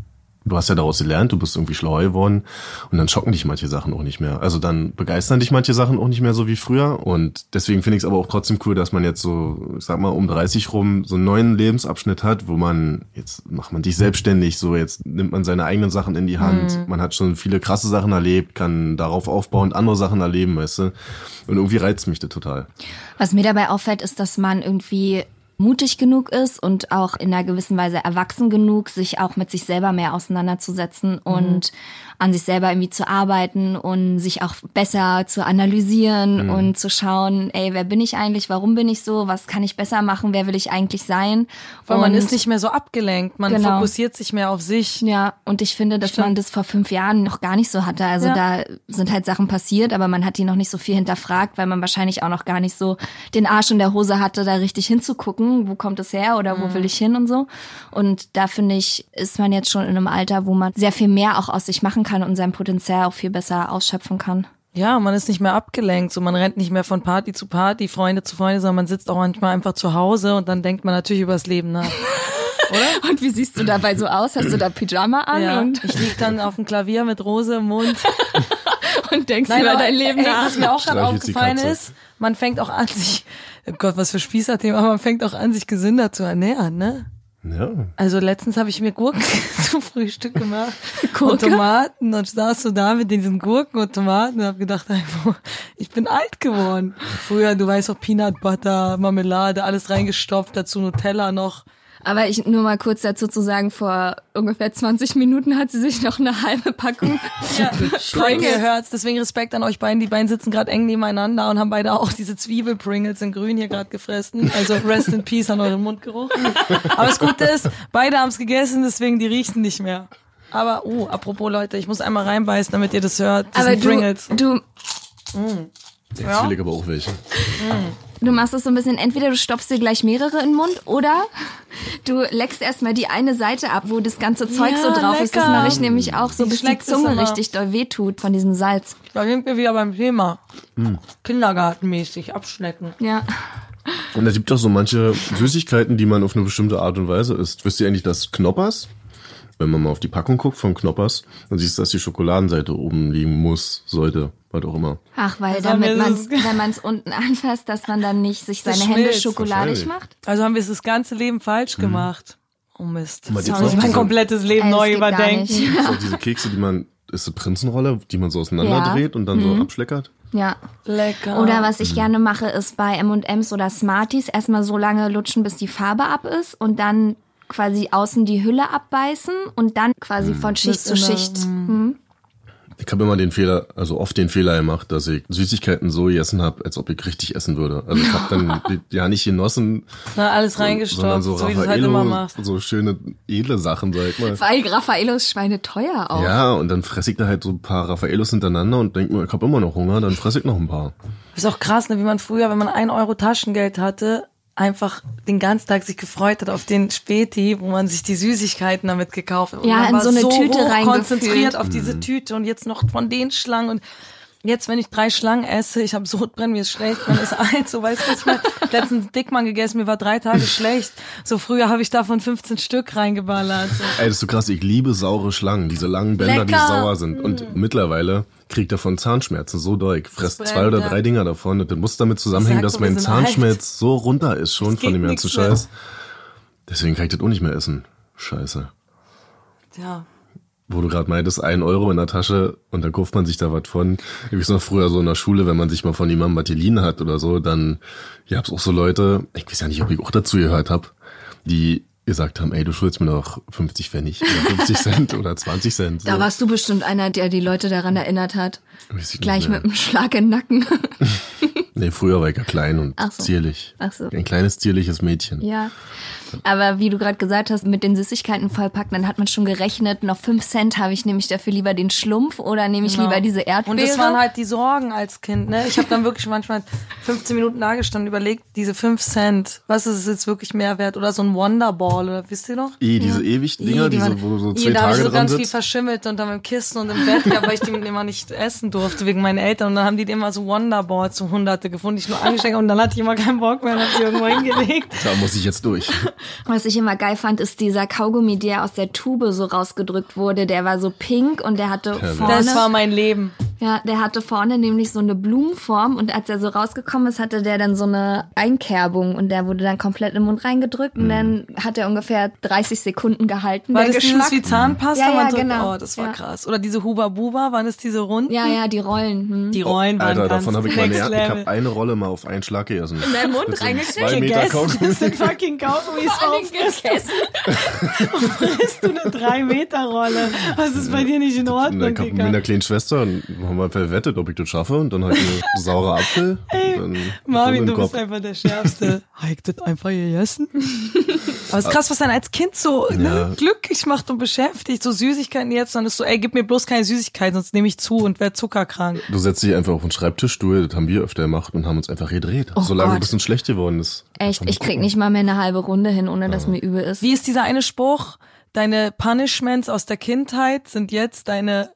Speaker 1: du hast ja daraus gelernt, du bist irgendwie schlauer geworden. Und dann schocken dich manche Sachen auch nicht mehr. Also dann begeistern dich manche Sachen auch nicht mehr so wie früher. Und deswegen finde ich es aber auch trotzdem cool, dass man jetzt so, ich sag mal, um 30 rum so einen neuen Lebensabschnitt hat, wo man, jetzt macht man dich selbstständig, so jetzt nimmt man seine eigenen Sachen in die Hand, man hat schon viele krasse Sachen erlebt, kann darauf aufbauend andere Sachen erleben, weißt du, und irgendwie reizt mich das total.
Speaker 2: Was mir dabei auffällt, ist, dass man irgendwie mutig genug ist und auch in einer gewissen Weise erwachsen genug, sich auch mit sich selber mehr auseinanderzusetzen und an sich selber irgendwie zu arbeiten und sich auch besser zu analysieren und zu schauen, ey, wer bin ich eigentlich, warum bin ich so, was kann ich besser machen, wer will ich eigentlich sein?
Speaker 3: Weil man
Speaker 2: Und-
Speaker 3: ist nicht mehr so abgelenkt. Man
Speaker 2: Genau.
Speaker 3: fokussiert sich mehr auf sich.
Speaker 2: ja, und ich finde, dass man das vor fünf Jahren noch gar nicht so hatte. Also
Speaker 3: Ja.
Speaker 2: da sind halt Sachen passiert, aber man hat die noch nicht so viel hinterfragt, weil man wahrscheinlich auch noch gar nicht so den Arsch in der Hose hatte, da richtig hinzugucken, wo kommt es her oder wo will ich hin und so. Und da finde ich, ist man jetzt schon in einem Alter, wo man sehr viel mehr auch aus sich machen kann und sein Potenzial auch viel besser ausschöpfen kann.
Speaker 3: Ja, man ist nicht mehr abgelenkt. So, man rennt nicht mehr von Party zu Party, Freunde zu Freunde, sondern man sitzt auch manchmal einfach zu Hause und dann denkt man natürlich über das Leben nach.
Speaker 2: Und wie siehst du dabei so aus? Hast du da Pyjama an
Speaker 3: Ja,
Speaker 2: und,
Speaker 3: ich lieg dann auf dem Klavier mit Rose im Mund.
Speaker 2: und denkst über
Speaker 3: aber,
Speaker 2: dein Leben
Speaker 3: ey,
Speaker 2: nach?
Speaker 3: Was mir auch gerade aufgefallen ist, man fängt auch an, sich, oh Gott, was für Spießerthemen, aber man fängt auch an, sich gesünder zu ernähren, ne?
Speaker 1: Ja.
Speaker 3: Also letztens habe ich mir Gurken zum Frühstück gemacht
Speaker 2: Gurke?
Speaker 3: und Tomaten und saß so da mit diesen Gurken und Tomaten und habe gedacht, einfach, ich bin alt geworden. Früher, du weißt auch Peanut Butter, Marmelade, alles reingestopft, dazu Nutella noch.
Speaker 2: Aber ich nur mal kurz dazu zu sagen, vor ungefähr 20 Minuten hat sie sich noch eine halbe Packung
Speaker 3: Pringles. hört's, deswegen Respekt an euch beiden. Die beiden sitzen gerade eng nebeneinander und haben beide auch diese Zwiebel-Pringles in grün hier gerade gefressen. Also rest in peace an euren Mundgeruch. Aber das Gute ist, beide haben's gegessen, deswegen die riechen nicht mehr. Aber, oh, apropos Leute, ich muss einmal reinbeißen, damit ihr das hört. Das
Speaker 2: Aber
Speaker 3: sind
Speaker 2: du,
Speaker 3: Pringles.
Speaker 2: du,
Speaker 1: Jetzt will ich aber auch welche.
Speaker 2: Du machst es so ein bisschen, entweder du stopfst dir gleich mehrere in den Mund oder du leckst erstmal die eine Seite ab, wo das ganze Zeug
Speaker 3: Ja,
Speaker 2: so drauf ist. Das
Speaker 3: lecker.
Speaker 2: mache ich nämlich auch so,
Speaker 3: Ich
Speaker 2: bis die Zunge richtig doll wehtut von diesem Salz.
Speaker 3: Da sind wir wieder beim Thema. Kindergartenmäßig abschlecken.
Speaker 2: Ja.
Speaker 1: Und es gibt doch so manche Süßigkeiten, die man auf eine bestimmte Art und Weise isst. Wisst ihr eigentlich, dass Knoppers, wenn man mal auf die Packung guckt von Knoppers, dann siehst du, dass die Schokoladenseite oben liegen muss, sollte, was auch immer.
Speaker 2: Ach, weil
Speaker 3: Also
Speaker 2: damit man
Speaker 3: das-
Speaker 2: wenn man es unten anfasst, dass man dann nicht sich seine Hände schokoladig macht.
Speaker 3: Also haben wir es das ganze Leben falsch gemacht. Oh Mist. Jetzt muss ich mein komplettes Leben
Speaker 2: Ey, das
Speaker 3: neu überdenken.
Speaker 1: Gibt's auch diese Kekse, die man, ist eine Prinzenrolle, die man so auseinander
Speaker 2: Ja.
Speaker 1: dreht und dann so abschleckert?
Speaker 2: Ja.
Speaker 3: Lecker.
Speaker 2: Oder was ich gerne mache, ist bei M&M's oder Smarties erstmal so lange lutschen, bis die Farbe ab ist und dann quasi außen die Hülle abbeißen und dann quasi von Schicht zu Schicht. Hm.
Speaker 1: Ich habe immer den Fehler, also oft den Fehler gemacht, dass ich Süßigkeiten so gegessen habe, als ob ich richtig essen würde. Also ich habe dann ja nicht genossen,
Speaker 3: Na, alles reingestopft,
Speaker 1: so
Speaker 3: so, wie du es halt immer machst.
Speaker 1: so schöne edle Sachen, sag ich mal.
Speaker 2: Weil Raffaellos Schweine teuer auch.
Speaker 1: Ja, und dann fresse ich da halt so ein paar Raffaellos hintereinander und denke mir, ich habe immer noch Hunger, dann fresse ich noch ein paar.
Speaker 3: Ist auch krass, ne, wie man früher, wenn man ein Euro Taschengeld hatte, einfach den ganzen Tag sich gefreut hat auf den Späti, wo man sich die Süßigkeiten damit gekauft hat. Und
Speaker 2: Ja,
Speaker 3: man
Speaker 2: in
Speaker 3: war
Speaker 2: so eine Tüte
Speaker 3: hoch
Speaker 2: reingefühlt.
Speaker 3: konzentriert auf diese Tüte und jetzt noch von den Schlangen und Jetzt, wenn ich drei Schlangen esse, ich habe Sodbrennen, mir ist schlecht, man ist alt, so weißt du, was ich meine? Ich hab Letztens Dickmann gegessen, mir war drei Tage schlecht. So früher habe ich davon 15 Stück reingeballert. So.
Speaker 1: Ey, das ist so krass, ich liebe saure Schlangen, diese langen Bänder, die
Speaker 3: Lecker.
Speaker 1: sauer sind. Und mittlerweile kriegt davon Zahnschmerzen so. Ich fress zwei oder drei Dinger davon. Und das muss damit zusammenhängen,
Speaker 3: sag
Speaker 1: dass mein
Speaker 3: sind alt.
Speaker 1: Zahnschmerz so runter ist schon
Speaker 3: Es
Speaker 1: von dem ganzen. Scheiß. Deswegen kann ich das auch nicht mehr essen. Scheiße.
Speaker 3: Ja.
Speaker 1: Wo du gerade meintest, ein Euro in der Tasche und dann kauft man sich da was von. Ich weiß noch früher so in der Schule, wenn man sich mal von jemandem was geliehen hat oder so, dann gab's auch so Leute, ich weiß ja nicht, ob ich auch dazu gehört habe, die gesagt haben, ey, du schuldest mir noch 50 Pfennig oder 50 Cent oder 20 Cent. So.
Speaker 2: Da warst du bestimmt einer, der die Leute daran erinnert hat. Gleich mit einem Schlag in den Nacken.
Speaker 1: Nee, früher war ich ja klein und
Speaker 2: Ach so.
Speaker 1: zierlich.
Speaker 2: Ach so.
Speaker 1: Ein kleines zierliches Mädchen.
Speaker 2: Ja. Aber wie du gerade gesagt hast, mit den Süßigkeiten vollpacken, dann hat man schon gerechnet, noch 5 Cent habe ich nämlich dafür lieber den Schlumpf oder nehme ich
Speaker 3: Genau.
Speaker 2: lieber diese Erdbeere.
Speaker 3: Und das waren halt die Sorgen als Kind, ne? Ich habe dann wirklich manchmal 15 Minuten da gestanden, überlegt, diese 5 Cent, was ist es jetzt wirklich mehr wert? Oder so ein Wonderball, oder wisst ihr noch?
Speaker 1: Eh, diese ewig Dinger,
Speaker 3: Ih, die
Speaker 1: diese,
Speaker 3: waren-
Speaker 1: wo so zwei
Speaker 3: da habe ich
Speaker 1: Tage
Speaker 3: so ganz viel verschimmelt unter meinem Kissen und im Bett, ja, weil ich die immer nicht essen durfte wegen meinen Eltern. Und dann haben die immer so Wonderballs, so hunderte gefunden, die ich nur angesteckt und dann hatte ich immer keinen Bock mehr und hab sie irgendwo hingelegt.
Speaker 1: Da muss ich jetzt durch.
Speaker 2: Was ich immer geil fand, ist dieser Kaugummi, der aus der Tube so rausgedrückt wurde. Der war so pink und der hatte
Speaker 1: Pervers.
Speaker 2: vorne...
Speaker 3: Das war mein Leben.
Speaker 2: Ja, der hatte vorne nämlich so eine Blumenform und als er so rausgekommen ist, hatte der dann so eine Einkerbung und der wurde dann komplett im Mund reingedrückt und dann hat er ungefähr 30 Sekunden gehalten.
Speaker 3: War
Speaker 2: der
Speaker 3: das
Speaker 2: Geschmack.
Speaker 3: wie Zahnpasta?
Speaker 2: Ja, ja, genau.
Speaker 3: Oh, das war
Speaker 2: Ja.
Speaker 3: krass. Oder diese Huba Buba, waren das diese runden?
Speaker 2: ja, ja, die Rollen. Hm.
Speaker 3: Die Rollen waren
Speaker 1: Alter, davon habe ich meine, ich habe eine Rolle mal auf einen Schlag gegessen.
Speaker 2: In deinen Mund reingekriegt?
Speaker 1: zwei Meter
Speaker 3: Gegessen.
Speaker 1: Kaugummi.
Speaker 3: Das sind fucking Kaugummis
Speaker 2: Vor allen
Speaker 3: drauf.
Speaker 2: Dingen gegessen.
Speaker 3: Frisst du eine 3-Meter-Rolle? Was ist bei dir nicht in
Speaker 1: Und
Speaker 3: Ordnung,
Speaker 1: dann kam mit meiner kleinen Schwester und haben wir verwettet, ob ich das schaffe. Und dann halt eine saure Apfel.
Speaker 3: Ey, Marvin, du bist einfach der Schärfste. Habe ich das einfach gegessen? Aber es ist krass, was dann als Kind so
Speaker 1: Ja.
Speaker 3: ne, glücklich macht und beschäftigt. So Süßigkeiten jetzt, dann ist so, ey, gib mir bloß keine Süßigkeiten, sonst nehme ich zu und werde zuckerkrank.
Speaker 1: Du setzt dich einfach auf den Schreibtischstuhl, das haben wir öfter gemacht und haben uns einfach gedreht.
Speaker 2: Oh
Speaker 1: solange
Speaker 2: Gott.
Speaker 1: ein bisschen schlecht geworden ist.
Speaker 2: Echt, ich krieg nicht mal mehr eine halbe Runde hin, ohne dass mir übel ist.
Speaker 3: Wie ist dieser eine Spruch? Deine Punishments aus der Kindheit sind jetzt deine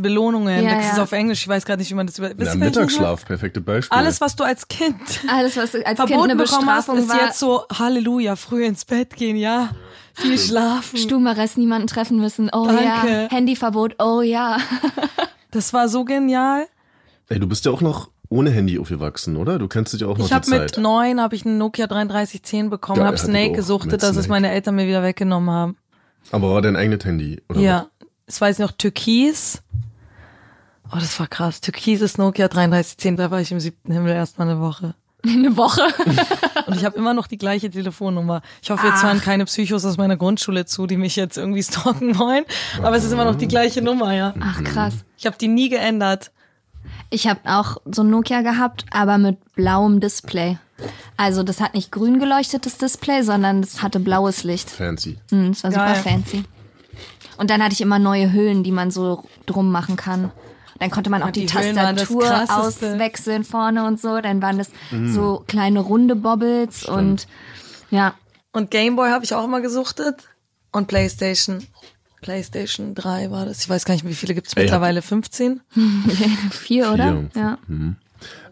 Speaker 3: Belohnungen.
Speaker 2: Ja,
Speaker 3: das ist
Speaker 2: ja.
Speaker 3: auf Englisch, ich weiß gerade nicht, wie man das über...
Speaker 1: Ja, Mittagsschlaf, perfekte Beispiel.
Speaker 3: Alles, was du als Kind
Speaker 2: Alles, was als Kind
Speaker 3: verboten
Speaker 2: eine
Speaker 3: bekommen hast, ist
Speaker 2: war,
Speaker 3: jetzt so, Halleluja, früh ins Bett gehen, ja. Viel schlafen.
Speaker 2: Stubenarrest, niemanden treffen müssen. Oh
Speaker 3: Danke.
Speaker 2: ja. Handyverbot. Oh ja.
Speaker 3: Das war so genial.
Speaker 1: Ey, du bist ja auch noch ohne Handy aufgewachsen, oder? Du kennst dich ja auch noch
Speaker 3: Ich
Speaker 1: die
Speaker 3: habe mit neun habe ich einen Nokia 3310 bekommen, habe Snake
Speaker 1: auch,
Speaker 3: gesuchtet, dass es
Speaker 1: Snake.
Speaker 3: meine Eltern mir wieder weggenommen haben.
Speaker 1: Aber war dein eigenes Handy? Oder
Speaker 3: Ja, es weiß ich noch Türkis. Oh, das war krass. Türkises Nokia 3310, da war ich im siebten Himmel erstmal eine Woche.
Speaker 2: Eine Woche.
Speaker 3: Und ich habe immer noch die gleiche Telefonnummer. Ich hoffe, jetzt hören keine Psychos aus meiner Grundschule zu, die mich jetzt irgendwie stalken wollen. Aber es ist immer noch die gleiche Nummer, ja.
Speaker 2: Ach krass.
Speaker 3: Ich habe die nie geändert.
Speaker 2: Ich habe auch so ein Nokia gehabt, aber mit blauem Display. Also das hat nicht grün geleuchtetes Display, sondern das hatte blaues Licht.
Speaker 1: Fancy.
Speaker 2: Hm, das war super
Speaker 3: Geil.
Speaker 2: fancy. Und dann hatte ich immer neue Hüllen, die man so drum machen kann. Dann konnte man auch die,
Speaker 3: die
Speaker 2: Tastatur auswechseln vorne und so. Dann waren das so kleine runde Bobbles und ja,
Speaker 3: Und Gameboy habe ich auch immer gesuchtet. Und Playstation. Playstation 3 war das. Ich weiß gar nicht, wie viele gibt's
Speaker 1: Ey,
Speaker 3: mittlerweile? 15?
Speaker 2: vier, oder?
Speaker 1: Vier.
Speaker 2: Ja.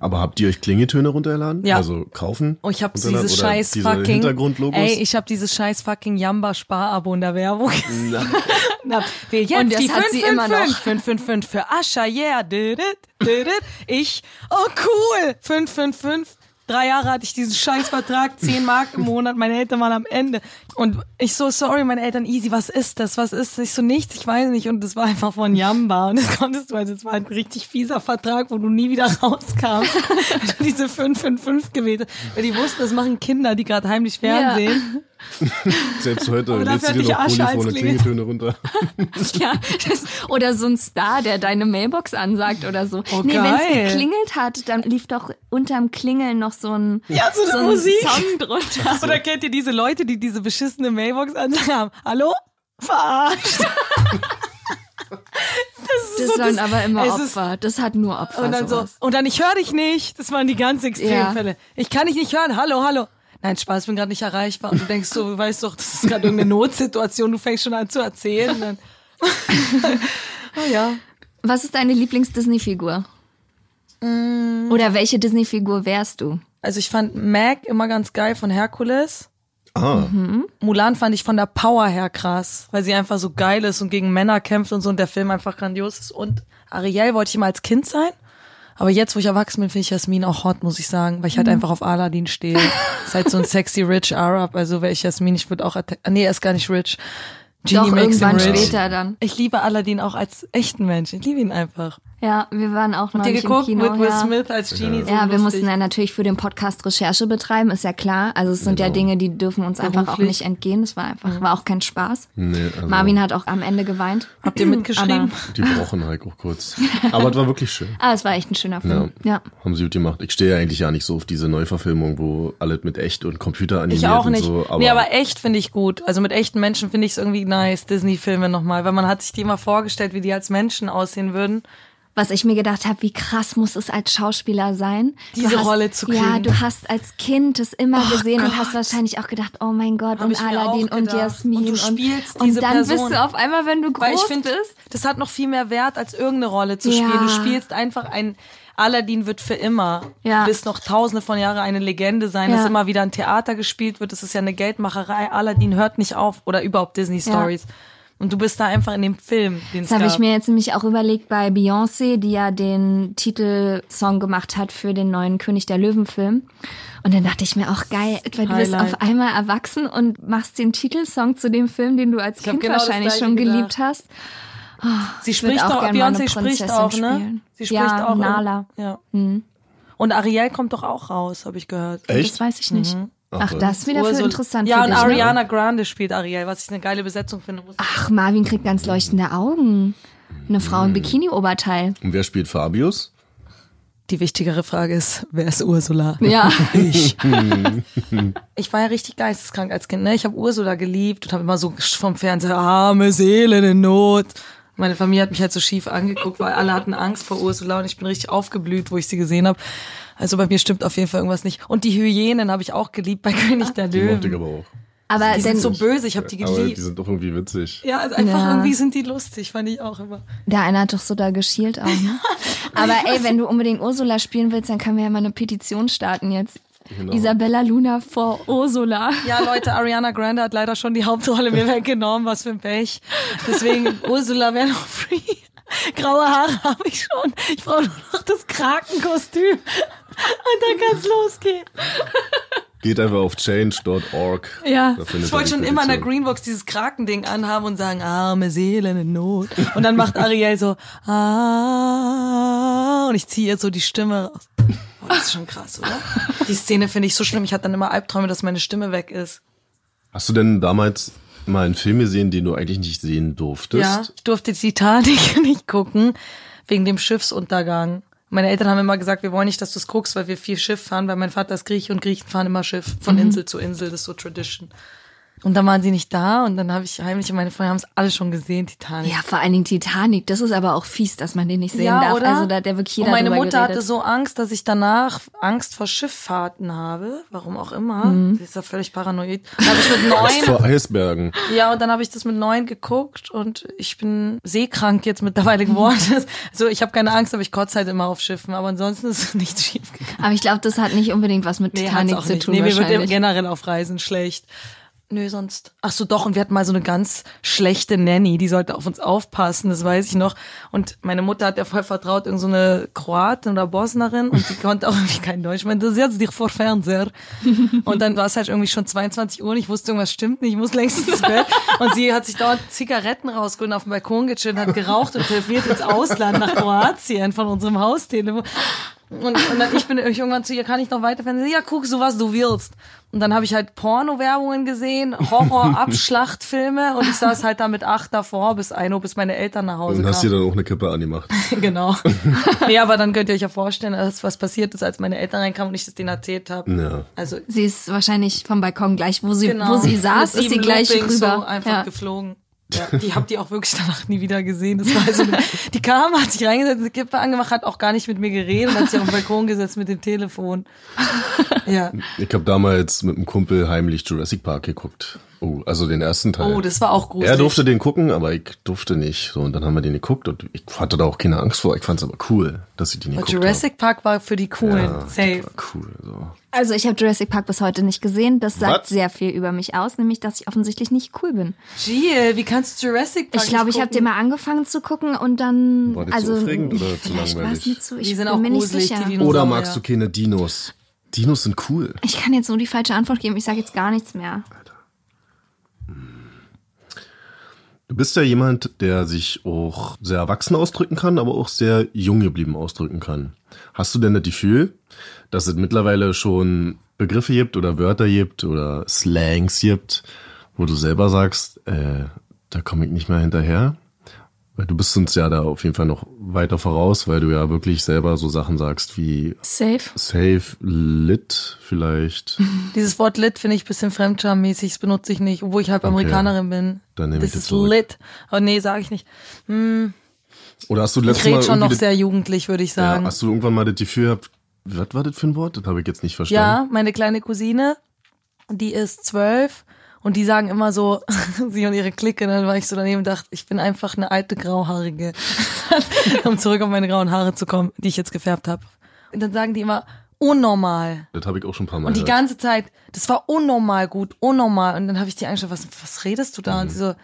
Speaker 1: Aber habt ihr euch Klingeltöne runterladen?
Speaker 3: Ja.
Speaker 1: Also kaufen?
Speaker 3: Oh, ich habe dieses scheiß
Speaker 1: diese
Speaker 3: fucking
Speaker 1: Hintergrundlogos?
Speaker 3: Ey, ich habe dieses scheiß fucking Jamba Sparabo in der Werbung. Na, wer jetzt
Speaker 2: Und das
Speaker 3: die
Speaker 2: hat sie immer noch.
Speaker 3: 555 für Ascha, yeah. Didit, didit. Ich, oh cool, 555. Drei Jahre hatte ich diesen Scheißvertrag, 10 Mark im Monat, meine Eltern waren am Ende. Und ich so, sorry, meine Eltern, easy, was ist das? Was ist das? Ich so, nichts, ich weiß nicht. Und das war einfach von Jamba. Und das konntest du, also das war ein richtig fieser Vertrag, wo du nie wieder rauskamst. Diese 555 gewählt. Weil die wussten, das machen Kinder, die gerade heimlich Fernsehen.
Speaker 1: Selbst heute lädst du dir noch polyphone
Speaker 3: Klingel-
Speaker 1: Klingeltöne runter.
Speaker 2: Ja, das, oder so ein Star, der deine Mailbox ansagt oder so.
Speaker 3: Oh,
Speaker 2: nee, wenn es geklingelt hat, dann lief doch unterm Klingeln noch so ein,
Speaker 3: Ja, so eine
Speaker 2: so ein
Speaker 3: Musik.
Speaker 2: Song drunter.
Speaker 3: Oder kennt ihr diese Leute, die diese beschissene Mailbox ansagen haben? Hallo? Verarscht. das ist
Speaker 2: Das
Speaker 3: so
Speaker 2: waren
Speaker 3: das-
Speaker 2: aber immer
Speaker 3: es ist-
Speaker 2: Opfer. Das hat nur Opfer.
Speaker 3: Und dann so, und dann ich höre dich nicht. Das waren die ganz extremen
Speaker 2: Ja.
Speaker 3: Fälle. Ich kann dich nicht hören. Hallo, hallo. Nein, Spaß, bin gerade nicht erreichbar. Und du denkst so, du weißt doch, das ist gerade irgendeine Notsituation. Du fängst schon an zu erzählen. Und Dann, oh ja.
Speaker 2: Was ist deine Lieblings-Disney-Figur?
Speaker 3: Mm.
Speaker 2: Oder welche Disney-Figur wärst du?
Speaker 3: Also ich fand Mac immer ganz geil von Herkules.
Speaker 1: Ah,
Speaker 3: Mulan fand ich von der Power her krass, weil sie einfach so geil ist und gegen Männer kämpft und so und der Film einfach grandios ist. Und Ariel wollte ich immer als Kind sein. Aber jetzt, wo ich erwachsen bin, finde ich Jasmin auch hot, muss ich sagen, weil ich halt einfach auf Aladdin stehe. ist halt so ein sexy rich Arab, also wäre ich Jasmin, ich würde auch, atta- nee, er ist gar nicht rich. Genie
Speaker 2: Doch, irgendwann
Speaker 3: rich.
Speaker 2: später dann.
Speaker 3: Ich liebe Aladdin auch als echten Mensch. Ich liebe ihn einfach.
Speaker 2: Ja, wir waren auch neulich im
Speaker 3: geguckt
Speaker 2: Kino.
Speaker 3: mit Will
Speaker 2: ja.
Speaker 3: Smith als Genie? So
Speaker 2: Ja, wir
Speaker 3: lustig.
Speaker 2: mussten ja natürlich für den Podcast Recherche betreiben, ist ja klar. Also es sind ja Dinge, die dürfen uns einfach auch
Speaker 3: Beruflich.
Speaker 2: nicht entgehen. Das war einfach, war auch kein Spaß.
Speaker 1: nee, also
Speaker 2: Marvin hat auch am Ende geweint.
Speaker 3: Habt ihr mitgeschrieben?
Speaker 1: die brauchen halt auch kurz. Aber es war wirklich schön.
Speaker 2: Ah, es war echt ein schöner Film. Ja.
Speaker 1: Haben sie gut gemacht. Ich stehe ja eigentlich ja nicht so auf diese Neuverfilmung, wo alles mit echt und Computer animiert
Speaker 3: Ich auch nicht.
Speaker 1: und so. Aber,
Speaker 3: nee, aber echt finde ich gut. Also mit echten Menschen finde ich es irgendwie nice, Disney-Filme nochmal, weil man hat sich die immer vorgestellt, wie die als Menschen aussehen würden.
Speaker 2: Was ich mir gedacht habe, wie krass muss es als Schauspieler sein,
Speaker 3: Diese
Speaker 2: hast,
Speaker 3: Rolle zu
Speaker 2: Ja,
Speaker 3: kriegen.
Speaker 2: du hast als Kind das immer
Speaker 3: Ach
Speaker 2: gesehen und
Speaker 3: Gott.
Speaker 2: hast wahrscheinlich auch gedacht, oh mein Gott,
Speaker 3: Hab
Speaker 2: und Aladdin und. Jasmin
Speaker 3: Und du spielst
Speaker 2: und
Speaker 3: diese
Speaker 2: dann bist
Speaker 3: Person.
Speaker 2: du auf einmal, wenn du groß
Speaker 3: Weil ich finde,
Speaker 2: bist.
Speaker 3: das hat noch viel mehr Wert, als irgendeine Rolle zu
Speaker 2: Ja.
Speaker 3: spielen. Du spielst einfach ein Aladdin wird für immer
Speaker 2: Ja.
Speaker 3: bis noch tausende von Jahren eine Legende sein,
Speaker 2: Ja.
Speaker 3: dass immer wieder ein Theater gespielt wird. Das ist ja eine Geldmacherei. Aladdin hört nicht auf oder überhaupt Disney Stories. Und du bist da einfach in dem Film, den es
Speaker 2: Das habe ich mir jetzt nämlich auch überlegt bei Beyoncé, die ja den Titelsong gemacht hat für den neuen König der Löwen-Film. Und dann dachte ich mir auch geil, weil du bist
Speaker 3: Highlight.
Speaker 2: auf einmal erwachsen und machst den Titelsong zu dem Film, den du als
Speaker 3: Ich
Speaker 2: Kind
Speaker 3: genau
Speaker 2: wahrscheinlich schon
Speaker 3: gedacht.
Speaker 2: geliebt hast.
Speaker 3: Sie
Speaker 2: Ich würd
Speaker 3: spricht auch,
Speaker 2: eine
Speaker 3: Beyoncé spricht auch, ne?
Speaker 2: spielen.
Speaker 3: Sie spricht
Speaker 2: Ja,
Speaker 3: auch.
Speaker 2: Nala.
Speaker 3: Ja. Und Ariel kommt doch auch raus, habe ich gehört.
Speaker 1: Echt?
Speaker 2: Das weiß ich nicht.
Speaker 1: Ach,
Speaker 2: Ach, das ist wieder für
Speaker 3: Ursula-
Speaker 2: interessant
Speaker 3: Ja,
Speaker 2: für
Speaker 3: und
Speaker 2: dich, ne?
Speaker 3: Ariana Grande spielt Ariel, was ich eine geile Besetzung finde. Muss-
Speaker 2: Ach, Marvin kriegt ganz leuchtende Augen. Eine Frau im Bikini-Oberteil.
Speaker 1: Und wer spielt Fabius?
Speaker 3: Die wichtigere Frage ist, wer ist Ursula?
Speaker 2: Ja.
Speaker 3: Ich. ich war ja richtig geisteskrank als Kind. Ne? Ich habe Ursula geliebt und habe immer so vom Fernseher, arme Seelen in Not. Meine Familie hat mich halt so schief angeguckt, weil alle hatten Angst vor Ursula und ich bin richtig aufgeblüht, wo ich sie gesehen habe. Also bei mir stimmt auf jeden Fall irgendwas nicht. Und die Hyänen habe ich auch geliebt bei König der
Speaker 1: Die mochte ich
Speaker 3: Löwen.
Speaker 1: aber auch.
Speaker 2: Aber
Speaker 3: Die sind so böse, ich habe die
Speaker 1: Aber die
Speaker 3: geliebt.
Speaker 1: sind doch irgendwie witzig.
Speaker 3: Ja, also einfach
Speaker 2: Ja.
Speaker 3: irgendwie sind die lustig, fand ich auch immer.
Speaker 2: der eine hat doch so da geschielt auch, ne? Aber ey, wenn du unbedingt Ursula spielen willst, dann können wir ja mal eine Petition starten jetzt.
Speaker 1: Genau.
Speaker 2: Isabella Luna vor Ursula.
Speaker 3: Ja, Leute, Ariana Grande hat leider schon die Hauptrolle mir weggenommen, was für ein Pech. Deswegen, Ursula wäre noch free. Graue Haare habe ich schon. Ich brauche nur noch das Krakenkostüm. Und dann kann's losgehen.
Speaker 1: Geht einfach auf change.org.
Speaker 3: Ja, ich wollte schon immer in der. Greenbox dieses Krakending anhaben und sagen, arme Seelen in Not. Und dann macht Ariel so, ah, und ich ziehe ihr so die Stimme raus. Oh, das ist schon krass, oder? Die Szene finde ich so schlimm. Ich hatte dann immer Albträume, dass meine Stimme weg ist.
Speaker 1: Hast du denn damals mal einen Film gesehen, den du eigentlich nicht sehen durftest?
Speaker 3: Ja, ich durfte Titanic nicht gucken, wegen dem Schiffsuntergang. Meine Eltern haben immer gesagt, wir wollen nicht, dass du es guckst, weil wir viel Schiff fahren, weil mein Vater ist Grieche und Griechen fahren immer Schiff von Insel zu Insel, das ist so Tradition. Und dann waren sie nicht da und dann habe ich heimlich, und meine Freunde haben es alle schon gesehen, Titanic.
Speaker 2: Ja, vor allen Dingen Titanic. Das ist aber auch fies, dass man den nicht sehen
Speaker 3: Ja,
Speaker 2: darf.
Speaker 3: oder?
Speaker 2: Also da hat der wirklich jeder
Speaker 3: und meine Mutter
Speaker 2: geredet.
Speaker 3: hatte so Angst, dass ich danach Angst vor Schifffahrten habe. Warum auch immer.
Speaker 2: Mhm.
Speaker 3: Sie ist ja völlig paranoid. Dann habe ich mit
Speaker 1: Angst
Speaker 3: neun
Speaker 1: vor Eisbergen.
Speaker 3: Ja, und dann habe ich das mit neun geguckt und ich bin seekrank jetzt mittlerweile geworden. so, ich habe keine Angst, aber ich kotze halt immer auf Schiffen. Aber ansonsten ist nichts schief gegangen.
Speaker 2: aber ich glaube, das hat nicht unbedingt was mit
Speaker 3: hat's
Speaker 2: Titanic
Speaker 3: auch
Speaker 2: zu
Speaker 3: nicht.
Speaker 2: tun
Speaker 3: Nee, mir wird generell auf Reisen schlecht. Nö, sonst. Ach so, doch. Und wir hatten mal so eine ganz schlechte Nanny, die sollte auf uns aufpassen, das weiß ich noch. Und meine Mutter hat ja voll vertraut, irgend so eine Kroatin oder Bosnerin und die konnte auch irgendwie kein Deutsch. Ich meinte, setz dich vor Fernseher. Und dann war es halt irgendwie schon 22 Uhr und ich wusste, irgendwas stimmt nicht, ich muss längst ins Bett. Und sie hat sich dort Zigaretten rausgeholt, auf dem Balkon gechillt, hat geraucht und telefoniert ins Ausland nach Kroatien von unserem Haustelefon. Und, und dann ich bin irgendwann zu ihr, kann ich noch weiter fernsehen? Ja, guck so, was du willst. Und dann habe ich halt Porno-Werbungen gesehen, Horror-Abschlachtfilme und ich saß halt da mit acht davor bis ein Uhr, bis meine Eltern nach Hause
Speaker 1: Und hast dir
Speaker 3: kamen.
Speaker 1: dann auch eine Kippe angemacht.
Speaker 3: genau. nee, aber dann könnt ihr euch ja vorstellen, dass was passiert ist, als meine Eltern reinkamen und ich das denen erzählt habe.
Speaker 1: Ja.
Speaker 3: Also
Speaker 2: Sie ist wahrscheinlich vom Balkon gleich, wo sie,
Speaker 3: genau.
Speaker 2: wo sie saß, ist sie gleich
Speaker 3: Loopings
Speaker 2: rüber.
Speaker 3: So einfach
Speaker 2: ja.
Speaker 3: geflogen. Ja, die habt ihr auch wirklich danach nie wieder gesehen. Das war so eine, die kam, hat sich reingesetzt, eine Kippe angemacht, hat auch gar nicht mit mir geredet und hat sich auf den Balkon gesetzt mit dem Telefon. Ja.
Speaker 1: Ich habe damals mit einem Kumpel heimlich Jurassic Park geguckt. Oh, also den ersten Teil.
Speaker 3: Oh, das war auch gruselig.
Speaker 1: er durfte den gucken, aber ich durfte nicht. So, und dann haben wir den geguckt und ich hatte da auch keine Angst vor. Ich fand es aber cool, dass sie den geguckt
Speaker 3: Jurassic Park war für die coolen.
Speaker 1: Ja,
Speaker 3: Safe.
Speaker 1: das war cool. So.
Speaker 2: Also ich habe Jurassic Park bis heute nicht gesehen. Das sagt
Speaker 1: Was?
Speaker 2: sehr viel über mich aus, nämlich dass ich offensichtlich nicht cool bin.
Speaker 3: Jill, wie kannst du Jurassic Park
Speaker 2: Ich glaube,
Speaker 3: nicht
Speaker 2: ich habe den
Speaker 3: gucken?
Speaker 2: mal angefangen zu gucken und dann
Speaker 1: War das
Speaker 2: also
Speaker 1: zu aufregend oder zu langweilig?
Speaker 2: zu. Ich
Speaker 3: Die sind
Speaker 2: bin
Speaker 3: auch
Speaker 2: mir nicht
Speaker 3: gruselig,
Speaker 2: sicher.
Speaker 3: die Dinosaurier.
Speaker 1: Oder magst du keine Dinos? Dinos sind cool.
Speaker 2: Ich kann jetzt nur die falsche Antwort geben. Ich sage jetzt gar nichts mehr.
Speaker 1: Du bist ja jemand, der sich auch sehr erwachsen ausdrücken kann, aber auch sehr jung geblieben ausdrücken kann. Hast du denn das Gefühl, dass es mittlerweile schon Begriffe gibt oder Wörter gibt oder Slangs gibt, wo du selber sagst, äh, da komme ich nicht mehr hinterher? Weil du bist uns ja da auf jeden Fall noch weiter voraus, weil du ja wirklich selber so Sachen sagst wie
Speaker 2: Safe.
Speaker 1: safe, lit vielleicht.
Speaker 3: Dieses Wort lit finde ich ein bisschen fremdschammäßig, das benutze ich nicht, obwohl ich halb Amerikanerin bin.
Speaker 1: Dann nehme
Speaker 3: das
Speaker 1: ich das
Speaker 3: ist
Speaker 1: zurück.
Speaker 3: lit. Oh nee, sage ich nicht.
Speaker 1: Oder hast du
Speaker 3: Ich
Speaker 1: letztes Mal
Speaker 3: rede schon noch sehr jugendlich, würde ich
Speaker 1: Ja,
Speaker 3: sagen.
Speaker 1: hast du irgendwann mal das Gefühl gehabt, was war das für ein Wort? Das habe ich jetzt nicht verstanden.
Speaker 3: Ja, meine kleine Cousine, die ist zwölf und die sagen immer so, sie und ihre Clique, dann war ich so daneben und dachte, ich bin einfach eine alte Grauhaarige. um zurück auf meine grauen Haare zu kommen, die ich jetzt gefärbt habe. Und dann sagen die immer, unnormal.
Speaker 1: Das habe ich auch schon ein paar Mal
Speaker 3: Und die
Speaker 1: gehört.
Speaker 3: ganze Zeit, das war unnormal gut, unnormal. Und dann habe ich die angeschaut, was, was redest du da? Und sie so,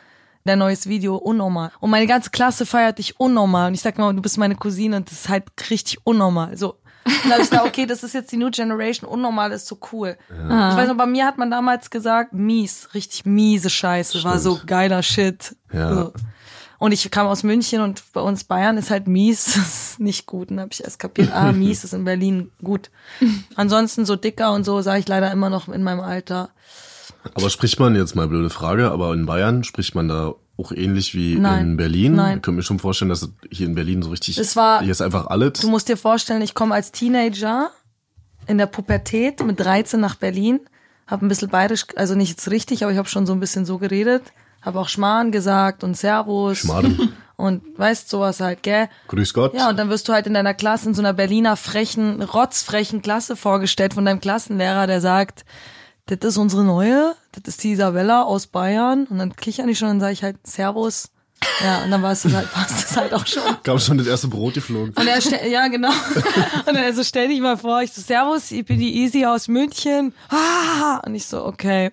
Speaker 3: dein neues Video, unnormal. Und meine ganze Klasse feiert dich unnormal. Und ich sag mal, du bist meine Cousine und das ist halt richtig unnormal. So. Und da hab ich gedacht, okay, das ist jetzt die New Generation, unnormal ist so cool. Ich weiß noch, bei mir hat man damals gesagt, mies, richtig miese Scheiße, war so geiler Shit.
Speaker 1: Ja.
Speaker 3: So. Und ich kam aus München und bei uns Bayern ist halt mies, das ist nicht gut. Und dann habe ich erst kapiert, ah, mies ist in Berlin gut. Ansonsten so dicker und so sage ich leider immer noch in meinem Alter.
Speaker 1: Aber spricht man, jetzt mal blöde Frage, aber in Bayern spricht man da auch ähnlich wie
Speaker 3: Nein.
Speaker 1: in Berlin?
Speaker 3: Nein.
Speaker 1: Ich könnte mir schon vorstellen, dass hier in Berlin so richtig,
Speaker 3: Es war-
Speaker 1: hier ist einfach alles.
Speaker 3: Du musst dir vorstellen, ich komme als Teenager in der Pubertät mit 13 nach Berlin, habe ein bisschen bayerisch, also nicht jetzt richtig, aber ich habe schon so ein bisschen so geredet, habe auch Schmarrn gesagt und Servus
Speaker 1: Schmarrn.
Speaker 3: und weißt sowas halt, gell?
Speaker 1: Grüß Gott.
Speaker 3: Ja, und dann wirst du halt in deiner Klasse in so einer Berliner frechen, rotzfrechen Klasse vorgestellt von deinem Klassenlehrer, der sagt, das ist unsere neue, das ist die Isabella aus Bayern. Und dann kichern die schon und dann sage ich halt Servus. Ja, und dann war es halt, war es halt auch schon.
Speaker 1: Kam schon das erste Brot geflogen.
Speaker 3: Und er ja, genau. Und er so, stell dich mal vor, ich so, Servus, ich bin die Easy aus München. Ah! Und ich so, okay.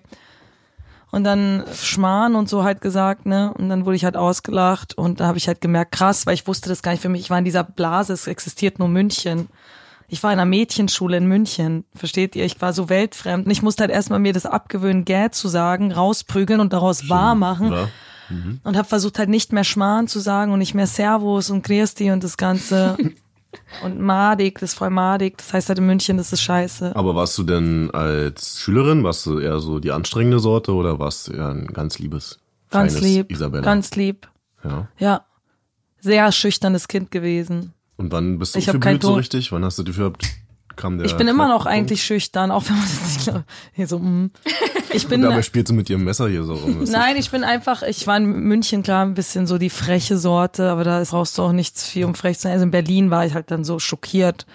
Speaker 3: Und dann Schmarrn und so halt gesagt, ne? Und dann wurde ich halt ausgelacht und da habe ich halt gemerkt, krass, weil ich wusste das gar nicht für mich. Ich war in dieser Blase, es existiert nur München. Ich war in einer Mädchenschule in München, versteht ihr? Ich war so weltfremd. Und ich musste halt erstmal mir das abgewöhnen, gä zu sagen, rausprügeln und daraus wahr machen
Speaker 1: Ja.
Speaker 3: und habe versucht halt nicht mehr Schmarrn zu sagen und nicht mehr Servus und Christi und das Ganze und madig, das ist voll madig, das heißt halt in München, das ist scheiße.
Speaker 1: Aber warst du denn als Schülerin, warst du eher so die anstrengende Sorte oder warst du eher ein ganz liebes,
Speaker 3: Ganz lieb,
Speaker 1: Isabella?
Speaker 3: ganz lieb,
Speaker 1: ja.
Speaker 3: ja. Sehr schüchternes Kind gewesen.
Speaker 1: Und wann bist du
Speaker 3: Ich
Speaker 1: aufgeblüht so richtig? Wann hast du dafür kam der
Speaker 3: Ich bin immer noch eigentlich schüchtern, auch wenn man das nicht glaubt. Hier so, mm. Ich bin,
Speaker 1: Und dabei spielst du mit ihrem Messer hier so rum.
Speaker 3: Nein, ich bin einfach, ich war in München klar ein bisschen so die freche Sorte, aber da brauchst du auch nichts viel, um frech zu sein. Also in Berlin war ich halt dann so schockiert,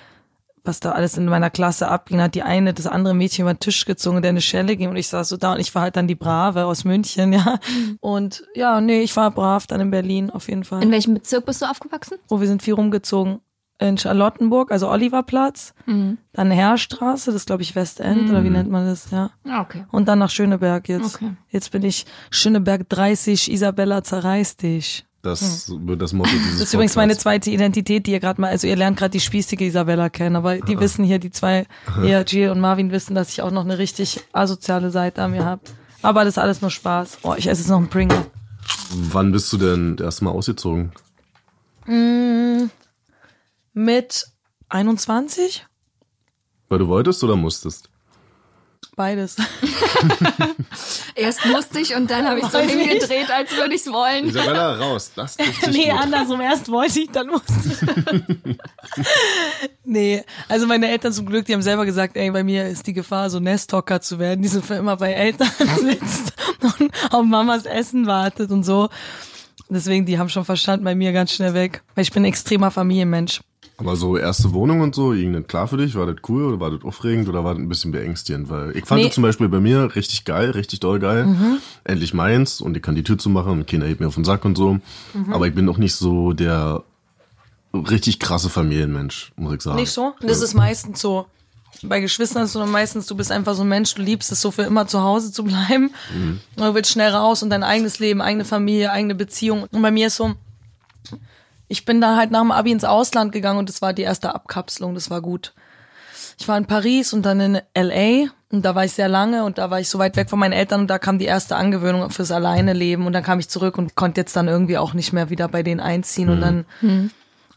Speaker 3: was da alles in meiner Klasse abging. Hat die eine das andere Mädchen über den Tisch gezogen, der eine Schelle ging und ich saß so da und ich war halt dann die Brave aus München, ja. Und ja, nee, ich war brav dann in Berlin auf jeden Fall.
Speaker 2: In welchem Bezirk bist du aufgewachsen?
Speaker 3: Wo wir sind viel rumgezogen. In Charlottenburg, also Oliverplatz, dann Heerstraße, das glaube ich Westend, oder wie nennt man das, ja.
Speaker 2: Ah, okay.
Speaker 3: Und dann nach Schöneberg jetzt.
Speaker 2: Okay.
Speaker 3: Jetzt bin ich Schöneberg 30, Isabella zerreißt dich.
Speaker 1: Das wird das Motto dieses
Speaker 3: Das ist übrigens meine zweite Identität, die ihr gerade mal, also ihr lernt gerade die spießige Isabella kennen, aber die wissen hier, die zwei, ihr, Jill und Marvin wissen, dass ich auch noch eine richtig asoziale Seite an mir habe. Aber das ist alles nur Spaß. Oh, ich esse jetzt noch einen Pringle.
Speaker 1: Wann bist du denn das erste Mal ausgezogen?
Speaker 3: Mit 21?
Speaker 1: Weil du wolltest oder musstest?
Speaker 3: Beides.
Speaker 2: Erst musste ich und dann habe ich so hingedreht, als würde ich es wollen.
Speaker 1: Isabella, raus. Das ist
Speaker 3: Nee, andersrum. Erst wollte ich, dann musste ich. nee, also meine Eltern zum Glück, die haben selber gesagt, ey, bei mir ist die Gefahr, so Nesthocker zu werden, die so für immer bei Eltern sitzt und auf Mamas Essen wartet und so. Deswegen, die haben schon verstanden, bei mir ganz schnell weg. Weil ich bin ein extremer Familienmensch.
Speaker 1: Aber so erste Wohnung und so, das klar für dich? War das cool oder war das aufregend oder war das ein bisschen beängstigend? Weil ich fand
Speaker 3: Nee.
Speaker 1: das zum Beispiel bei mir richtig geil, richtig doll geil. Endlich meins und ich kann die Tür zumachen und keiner hebt mir auf den Sack und so. Aber ich bin auch nicht so der richtig krasse Familienmensch, muss ich sagen.
Speaker 3: Nicht so? Das ist meistens so. Bei Geschwistern ist es so meistens, du bist einfach so ein Mensch, du liebst es so für immer zu Hause zu bleiben. Und du willst schnell raus und dein eigenes Leben, eigene Familie, eigene Beziehung. Und bei mir ist so, ich bin dann halt nach dem Abi ins Ausland gegangen und das war die erste Abkapselung, das war gut. Ich war in Paris und dann in LA und da war ich sehr lange und da war ich so weit weg von meinen Eltern und da kam die erste Angewöhnung fürs alleine Leben und dann kam ich zurück und konnte jetzt dann irgendwie auch nicht mehr wieder bei denen einziehen und dann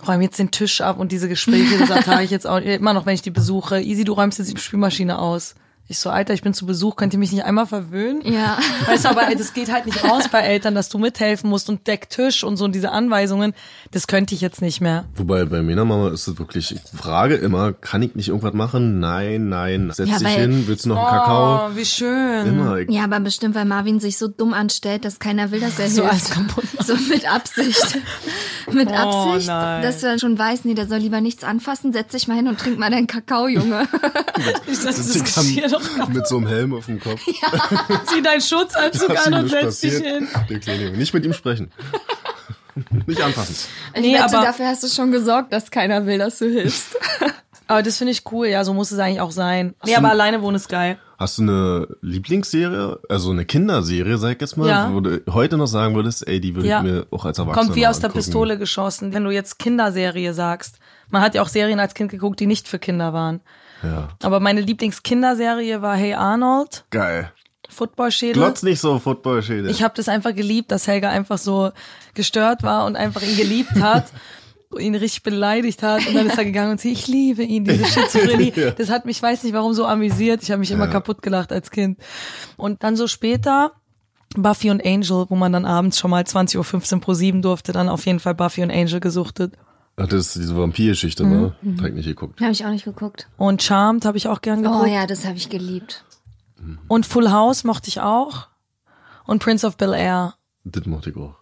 Speaker 3: räum jetzt den Tisch ab und diese Gespräche, das ertrage ich jetzt auch immer noch, wenn ich die besuche. Easy, du räumst jetzt die Spülmaschine aus. Ich so, Alter, ich bin zu Besuch, könnt ihr mich nicht einmal verwöhnen?
Speaker 2: Ja.
Speaker 3: Weißt du, aber das geht halt nicht raus bei Eltern, dass du mithelfen musst und deck Tisch und so und diese Anweisungen, das könnte ich jetzt nicht mehr.
Speaker 1: Wobei bei meiner Mama ist es wirklich, ich frage immer, kann ich nicht irgendwas machen? Nein, nein. Setz
Speaker 2: Ja,
Speaker 1: dich hin, willst du noch einen Kakao?
Speaker 3: Oh, wie schön.
Speaker 1: Immer. Ich,
Speaker 2: Ja, aber bestimmt, weil Marvin sich so dumm anstellt, dass keiner will, dass er
Speaker 3: So
Speaker 2: hilft.
Speaker 3: alles kaputt
Speaker 2: So mit Absicht. mit
Speaker 3: Oh,
Speaker 2: Absicht,
Speaker 3: nein.
Speaker 2: dass er schon weiß, nee, der soll lieber nichts anfassen, setz dich mal hin und trink mal deinen Kakao, Junge.
Speaker 3: Ich das, das Geschirr doch
Speaker 1: mit so einem Helm auf dem Kopf.
Speaker 3: Zieh deinen Schutzanzug an und setz dich hin.
Speaker 1: Der kleine. Nicht mit ihm sprechen. nicht anfassen.
Speaker 2: Ich
Speaker 3: Nee,
Speaker 2: wette,
Speaker 3: aber-
Speaker 2: dafür hast du schon gesorgt, dass keiner will, dass du hilfst.
Speaker 3: Aber das finde ich cool, ja, so muss es eigentlich auch sein. Nee, aber alleine wohnen ist geil.
Speaker 1: Hast du eine Lieblingsserie, also eine Kinderserie, sag ich jetzt mal,
Speaker 3: Ja.
Speaker 1: wo du heute noch sagen würdest, ey, die würde
Speaker 3: Ja.
Speaker 1: ich mir auch als Erwachsener
Speaker 3: Kommt wie aus der
Speaker 1: angucken.
Speaker 3: Pistole geschossen, wenn du jetzt Kinderserie sagst. Man hat ja auch Serien als Kind geguckt, die nicht für Kinder waren.
Speaker 1: Ja.
Speaker 3: Aber meine Lieblingskinderserie war Hey Arnold,
Speaker 1: Geil.
Speaker 3: Footballschädel.
Speaker 1: Glotz nicht so Footballschädel.
Speaker 3: Ich habe das einfach geliebt, dass Helga einfach so gestört war und einfach ihn geliebt hat. ihn richtig beleidigt hat und dann ist er gegangen und sie, ich liebe ihn, diese Schizophrenie.
Speaker 1: Ja.
Speaker 3: Das hat mich, weiß nicht warum, so amüsiert. Ich habe mich immer kaputt gelacht als Kind. Und dann so später Buffy und Angel, wo man dann abends schon mal 20.15 Uhr pro 7 durfte, dann auf jeden Fall Buffy und Angel gesuchtet.
Speaker 1: Das ist diese Vampirgeschichte,
Speaker 3: Mhm.
Speaker 1: ne? Hab ich nicht geguckt.
Speaker 2: Habe ich auch nicht geguckt.
Speaker 3: Und Charmed habe ich auch gern
Speaker 2: Oh
Speaker 3: geguckt.
Speaker 2: ja, das habe ich geliebt.
Speaker 3: Und Full House mochte ich auch. Und Prince of Bel Air.
Speaker 1: Das mochte ich auch.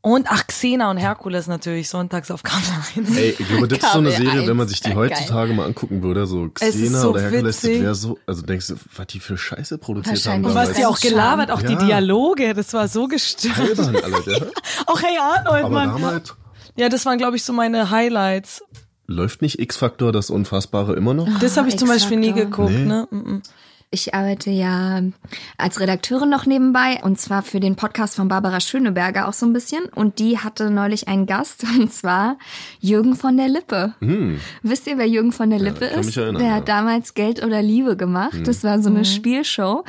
Speaker 3: Und ach, Xena und Herkules natürlich, sonntags auf Kabel 1.
Speaker 1: Ey, ich glaube, das ist so eine Serie, wenn man sich die
Speaker 2: Geil.
Speaker 1: heutzutage mal angucken würde, so Xena
Speaker 3: so
Speaker 1: oder Herkules, das wäre so, also denkst du, was die für Scheiße produziert haben.
Speaker 3: Und was die auch gelabert, auch die
Speaker 1: Ja.
Speaker 3: Dialoge, das war so gestört.
Speaker 1: Albern, Alter.
Speaker 3: Auch Hey Arnold,
Speaker 1: Aber
Speaker 3: Mann.
Speaker 1: damals
Speaker 3: Ja, das waren, glaube ich, so meine Highlights.
Speaker 1: läuft nicht X-Factor das Unfassbare immer noch?
Speaker 3: Das habe ich zum Beispiel nie geguckt,
Speaker 1: Nee.
Speaker 3: ne? Mm-mm.
Speaker 2: Ich arbeite ja als Redakteurin noch nebenbei und zwar für den Podcast von Barbara Schöneberger auch so ein bisschen. Und die hatte neulich einen Gast und zwar Jürgen von der Lippe. Wisst ihr, wer Jürgen von der Lippe
Speaker 1: kann
Speaker 2: ist?
Speaker 1: mich erinnern,
Speaker 2: der
Speaker 1: ja.
Speaker 2: hat damals Geld oder Liebe gemacht. Das war so eine Spielshow,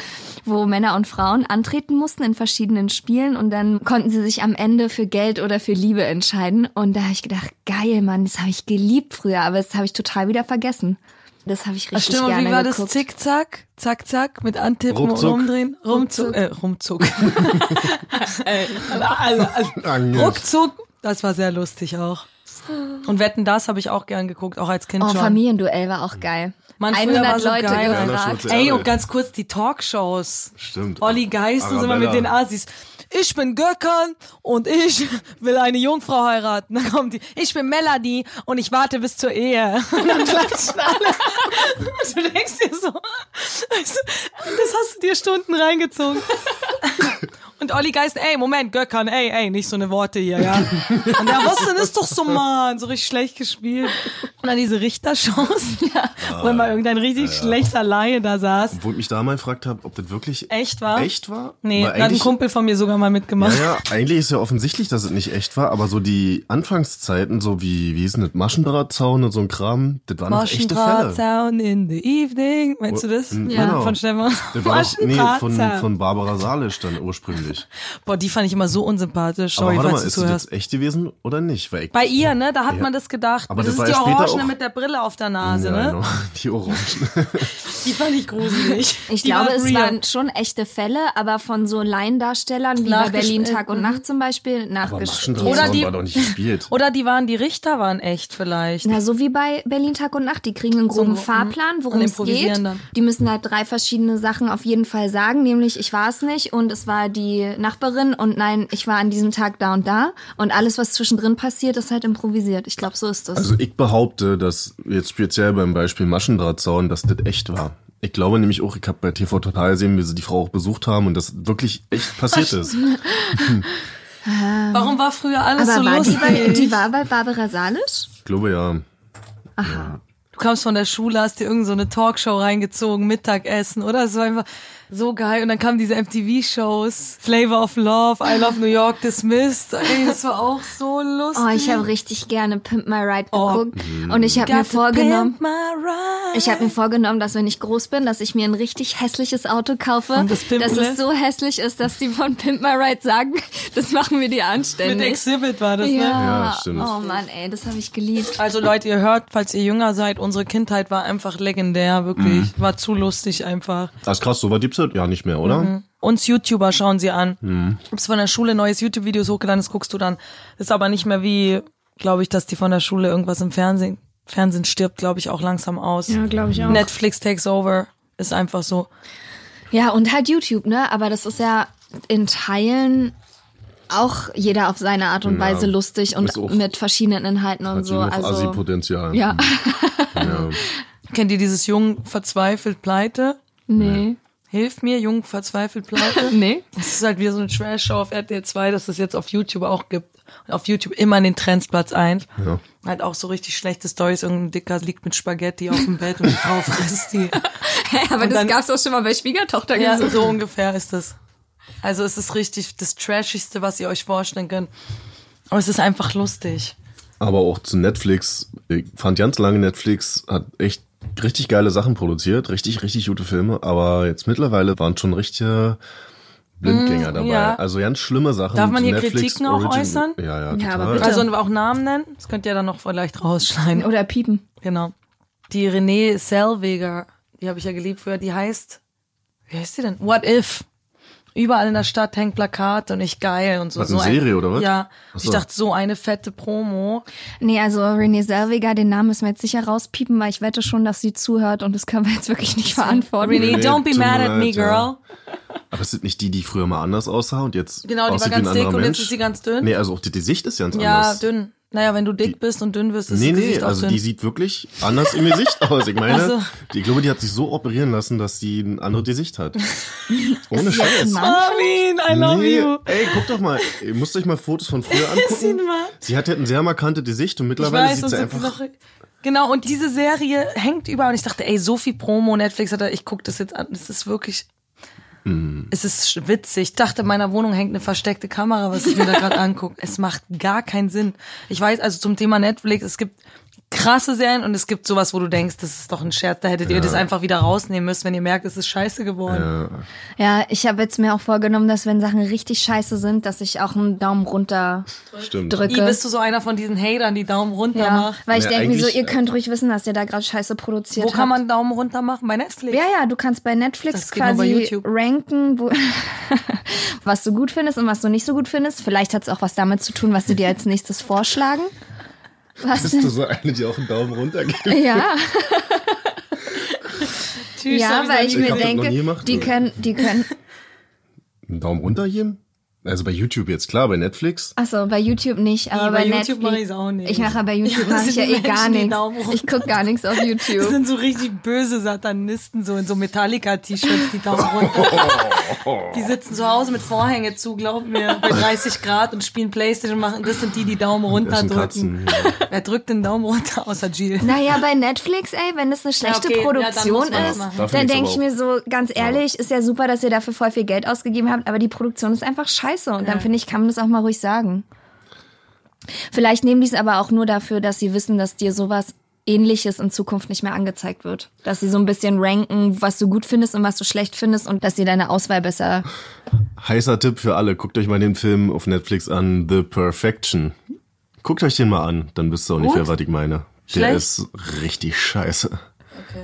Speaker 2: wo Männer und Frauen antreten mussten in verschiedenen Spielen und dann konnten sie sich am Ende für Geld oder für Liebe entscheiden. Und da habe ich gedacht, geil, Mann, das habe ich geliebt früher, aber das habe ich total wieder vergessen. Das habe ich
Speaker 3: Ach,
Speaker 2: richtig
Speaker 3: stimmt, und
Speaker 2: gerne
Speaker 3: wie war das?
Speaker 2: geguckt.
Speaker 3: Zickzack, zack, zack, mit Antippen und
Speaker 1: Ruckzuck.
Speaker 3: umdrehen? Rumzuck. Äh, rumzuck. Äh, also, also, ruckzuck, das war sehr lustig auch. Und Wetten, das habe ich auch gern geguckt, auch als Kind
Speaker 2: Oh,
Speaker 3: schon.
Speaker 2: Familienduell war auch geil.
Speaker 3: Früher
Speaker 2: 100
Speaker 3: war so
Speaker 2: Leute
Speaker 3: geil. Ey, und ganz kurz die Talkshows.
Speaker 1: Stimmt.
Speaker 3: Olli Geist und so immer mit den Asis. Ich bin Gökhan und ich will eine Jungfrau heiraten. Dann kommt die, ich bin Melanie und ich warte bis zur Ehe. Und dann klatschen alle. Und du denkst dir so, das hast du dir Stunden reingezogen. Und Olli Geist, ey, Moment, Gökhan, ey, ey, nicht so eine Worte hier, ja. Und der, was denn ist doch so, Mann, so richtig schlecht gespielt. Und dann diese Richtershows, ja, wo immer irgendein richtig schlechter Laie da saß.
Speaker 1: Wo ich mich da mal gefragt habe, ob das wirklich
Speaker 3: Echt war?
Speaker 1: echt war?
Speaker 3: Nee, da hat ein Kumpel von mir sogar mal mitgemacht.
Speaker 1: Ja, ja, eigentlich ist ja offensichtlich, dass es nicht echt war, aber so die Anfangszeiten, so wie, wie hieß denn das, Maschendrahtzaun und so ein Kram, das waren noch echte Fälle.
Speaker 3: Maschendrahtzaun in the evening. Meinst du das?
Speaker 1: Ja. Genau.
Speaker 3: Von Stefan.
Speaker 1: Das war doch, nee, von, von Barbara Salisch dann ursprünglich.
Speaker 3: Boah, die fand ich immer so unsympathisch.
Speaker 1: Aber
Speaker 3: Sorry,
Speaker 1: warte mal, ist das jetzt echt gewesen oder nicht? Weil ich,
Speaker 3: Bei ihr, ne, da hat
Speaker 1: Ja.
Speaker 3: man das gedacht.
Speaker 1: Aber
Speaker 3: das,
Speaker 1: das
Speaker 3: ist
Speaker 1: war
Speaker 3: die Orangene
Speaker 1: auch-
Speaker 3: mit der Brille auf der Nase,
Speaker 1: ja,
Speaker 3: ne?
Speaker 1: genau, die Orangen.
Speaker 3: Die fand ich gruselig.
Speaker 2: Ich
Speaker 3: die
Speaker 2: glaube,
Speaker 3: war
Speaker 2: es
Speaker 3: real.
Speaker 2: waren schon echte Fälle, aber von so Laiendarstellern wie bei Berlin Tag und
Speaker 3: mhm.
Speaker 2: Nacht zum Beispiel
Speaker 1: Aber
Speaker 2: nachgespielt.
Speaker 3: Oder die-
Speaker 1: war doch nicht gespielt.
Speaker 3: Oder die waren, die Richter waren echt vielleicht.
Speaker 2: Na, so wie bei Berlin Tag und Nacht. Die kriegen einen groben
Speaker 3: So,
Speaker 2: Fahrplan,
Speaker 3: mhm.
Speaker 2: worum
Speaker 3: Und
Speaker 2: es geht.
Speaker 3: dann.
Speaker 2: Die müssen halt drei verschiedene Sachen auf jeden Fall sagen, nämlich ich war es nicht und es war die Nachbarin und nein, ich war an diesem Tag da und da. Und alles, was zwischendrin passiert, ist halt improvisiert. Ich glaube, so ist das.
Speaker 1: Also ich behaupte, dass jetzt speziell beim Beispiel Maschendrahtzaun, dass das echt war. Ich glaube nämlich auch, ich habe bei TV Total gesehen, wie sie die Frau auch besucht haben und das wirklich echt passiert ist.
Speaker 3: Warum war früher alles
Speaker 2: aber
Speaker 3: so
Speaker 2: war die,
Speaker 3: lustig?
Speaker 2: bei, die war bei Barbara Salisch?
Speaker 1: Ich glaube ja.
Speaker 3: Du kamst von der Schule, hast dir irgend so eine Talkshow reingezogen, Mittagessen, oder? War einfach so geil. Und dann kamen diese MTV-Shows, Flavor of Love, I Love New York, Dismissed. Ey, das war auch so lustig.
Speaker 2: Oh, ich habe richtig gerne Pimp My Ride
Speaker 3: Oh.
Speaker 2: geguckt und ich habe mir vorgenommen,
Speaker 3: pimp my ride.
Speaker 2: Ich habe mir vorgenommen, dass wenn ich groß bin, dass ich mir ein richtig hässliches Auto kaufe,
Speaker 3: Und das
Speaker 2: dass es so hässlich ist, dass die von Pimp My Ride sagen, das machen wir dir
Speaker 3: Mit
Speaker 2: anständig.
Speaker 3: Exhibit war das,
Speaker 2: ja.
Speaker 3: ne?
Speaker 1: Ja, stimmt.
Speaker 2: Oh Mann, ey, das habe ich geliebt.
Speaker 3: Also Leute, ihr hört, falls ihr jünger seid, unsere Kindheit war einfach legendär, wirklich. War zu lustig einfach.
Speaker 1: Das ist krass, so weit gibt's das ja nicht mehr, oder?
Speaker 3: Uns YouTuber schauen sie an. Ob es von der Schule neues YouTube-Videos hochgeladen ist, guckst du dann. Ist aber nicht mehr wie, glaube ich, dass die von der Schule irgendwas im Fernsehen, Fernsehen stirbt, glaube ich, auch langsam aus.
Speaker 2: Ja, glaube ich auch.
Speaker 3: Netflix takes over. Ist einfach so.
Speaker 2: Ja, und halt YouTube, ne? Aber das ist ja in Teilen auch jeder auf seine Art und
Speaker 1: Ja.
Speaker 2: Weise lustig und mit verschiedenen Inhalten und so. Also
Speaker 1: Assi-Potenzial.
Speaker 2: ja,
Speaker 1: ja.
Speaker 3: Kennt ihr dieses Jung verzweifelt pleite?
Speaker 2: nee.
Speaker 3: Hilf mir, jung, verzweifelt, pleite.
Speaker 2: Nee.
Speaker 3: Das ist halt wieder so eine Trash-Show auf RTL 2, dass es jetzt auf YouTube auch gibt. Und auf YouTube immer in den Trends Platz 1.
Speaker 1: Ja.
Speaker 3: Halt auch so richtig schlechte Stories. Irgendein Dicker liegt mit Spaghetti auf dem Bett und die Frau frisst die.
Speaker 2: aber
Speaker 3: Und
Speaker 2: das
Speaker 3: dann-
Speaker 2: gab's doch schon mal bei Schwiegertochter
Speaker 3: Ja,
Speaker 2: gesucht.
Speaker 3: so ungefähr ist es. Also es ist richtig das Trashigste, was ihr euch vorstellen könnt. Aber es ist einfach lustig.
Speaker 1: Aber auch zu Netflix. Ich fand ganz lange Netflix hat echt richtig geile Sachen produziert, richtig, richtig gute Filme. Aber jetzt mittlerweile waren schon richtige Blindgänger dabei.
Speaker 3: Mm, ja.
Speaker 1: Also ganz schlimme Sachen.
Speaker 3: Darf man hier
Speaker 1: Netflix
Speaker 3: Kritiken auch
Speaker 1: Origin-
Speaker 3: äußern?
Speaker 1: Ja, ja,
Speaker 2: Ja,
Speaker 1: total.
Speaker 2: aber bitte.
Speaker 3: Also auch Namen nennen. Das könnt ihr dann noch vielleicht rausschneiden.
Speaker 2: Oder piepen.
Speaker 3: Genau. Die Renée Zellweger, die habe ich ja geliebt früher, die heißt, wie heißt die denn? What If? Überall in der Stadt hängt Plakate und ich geil und so.
Speaker 1: Was,
Speaker 3: so
Speaker 1: eine Serie oder was?
Speaker 3: Ja.
Speaker 1: Ach so.
Speaker 3: Ich dachte, so eine fette Promo.
Speaker 2: Nee, also Renée Zellweger, den Namen müssen wir jetzt sicher rauspiepen, weil ich wette schon, dass sie zuhört und das können wir jetzt wirklich nicht verantworten.
Speaker 3: Renee,
Speaker 1: Nee,
Speaker 3: don't be mad at me,
Speaker 1: ja.
Speaker 3: girl.
Speaker 1: Aber es sind nicht die, die früher mal anders aussah und jetzt
Speaker 3: Genau, die war ganz
Speaker 1: ein
Speaker 3: dick und jetzt ist sie ganz dünn.
Speaker 1: Nee, also auch die, die Sicht ist ganz
Speaker 3: Ja,
Speaker 1: anders.
Speaker 3: dünn. Naja, wenn du dick bist und dünn wirst, ist
Speaker 1: Nee,
Speaker 3: das
Speaker 1: nee, also
Speaker 3: dünn.
Speaker 1: die sieht wirklich anders im Gesicht aus. Ich meine,
Speaker 3: Ach so.
Speaker 1: ich glaube, die hat sich so operieren lassen, dass sie ein anderes Gesicht hat. Ohne Scheiß.
Speaker 3: Marvin, I love
Speaker 1: nee,
Speaker 3: you.
Speaker 1: ey, guck doch mal. Ihr müsst euch mal Fotos von früher angucken. Sie hat ja ein sehr markantes Gesicht und mittlerweile
Speaker 3: weiß,
Speaker 1: sieht sie einfach...
Speaker 3: noch, genau, und diese Serie hängt überall und ich dachte, ey, so viel Promo, Netflix hat da, ich guck das jetzt an, es ist wirklich,
Speaker 1: Hm.
Speaker 3: es ist witzig. Ich dachte, in meiner Wohnung hängt eine versteckte Kamera, was ich mir da gerade angucke. Es macht gar keinen Sinn. Ich weiß, also zum Thema Netflix, es gibt krasse Serien und es gibt sowas, wo du denkst, das ist doch ein Scherz, da hättet ihr das einfach wieder rausnehmen müssen, wenn ihr merkt, es ist scheiße geworden.
Speaker 1: Ja,
Speaker 2: Ja, ich habe jetzt mir auch vorgenommen, dass wenn Sachen richtig scheiße sind, dass ich auch einen Daumen runter
Speaker 1: stimmt.
Speaker 3: I,
Speaker 2: drücke.
Speaker 3: bist du so einer von diesen Hatern, die Daumen runter
Speaker 2: ja,
Speaker 3: machen?
Speaker 2: weil ich
Speaker 1: Ja,
Speaker 2: denke mir so, ihr
Speaker 1: äh,
Speaker 2: könnt ruhig wissen, dass ihr da gerade Scheiße produziert
Speaker 3: Wo
Speaker 2: habt.
Speaker 3: kann man Daumen runter machen? Bei Netflix?
Speaker 2: Ja, ja, du kannst bei Netflix
Speaker 3: bei
Speaker 2: quasi
Speaker 3: YouTube.
Speaker 2: ranken, wo, was du gut findest und was du nicht so gut findest. Vielleicht hat es auch was damit zu tun, was sie dir als nächstes vorschlagen. Was?
Speaker 1: Bist du so eine, die auch einen Daumen runter gibt?
Speaker 2: Ja,
Speaker 3: Tschüss,
Speaker 2: ja, weil ich
Speaker 1: Ich
Speaker 2: mir denke, die können, die können,
Speaker 1: Einen Daumen runter geben? Also bei YouTube jetzt, klar, bei Netflix.
Speaker 2: Achso, bei YouTube nicht, aber
Speaker 3: bei
Speaker 2: bei,
Speaker 3: YouTube
Speaker 2: Netflix.
Speaker 3: mach ich's auch nicht.
Speaker 2: Ich mache bei YouTube
Speaker 3: Ja,
Speaker 2: mache ich ja eh gar nichts. Ich guck gar nichts auf
Speaker 3: Das
Speaker 2: YouTube.
Speaker 3: sind so richtig böse Satanisten, so in so Metallica-T-Shirts, die Daumen runter. Die sitzen zu Hause mit Vorhänge zu, glaub mir, bei 30 Grad und spielen Playstation und machen. Das sind die, die Daumen runter drücken.
Speaker 1: Katzen.
Speaker 3: Wer drückt den Daumen runter, außer Jill?
Speaker 2: Naja, bei Netflix, ey, wenn das eine schlechte
Speaker 3: okay, ja, dann
Speaker 2: Produktion
Speaker 3: das
Speaker 2: ist, dann denke ich mir so, ganz ehrlich, ist ja super, dass ihr dafür voll viel Geld ausgegeben habt, aber die Produktion ist einfach scheiße und dann finde ich, kann man das auch mal ruhig sagen. Vielleicht nehmen die es aber auch nur dafür, dass sie wissen, dass dir sowas ähnliches in Zukunft nicht mehr angezeigt wird. Dass sie so ein bisschen ranken, was du gut findest und was du schlecht findest und dass sie deine Auswahl besser
Speaker 1: Heißer Tipp für alle, guckt euch mal den Film auf Netflix an, The Perfection. Guckt euch den mal an, dann wisst ihr ungefähr, was ich meine. Der
Speaker 3: Schlecht?
Speaker 1: ist richtig scheiße.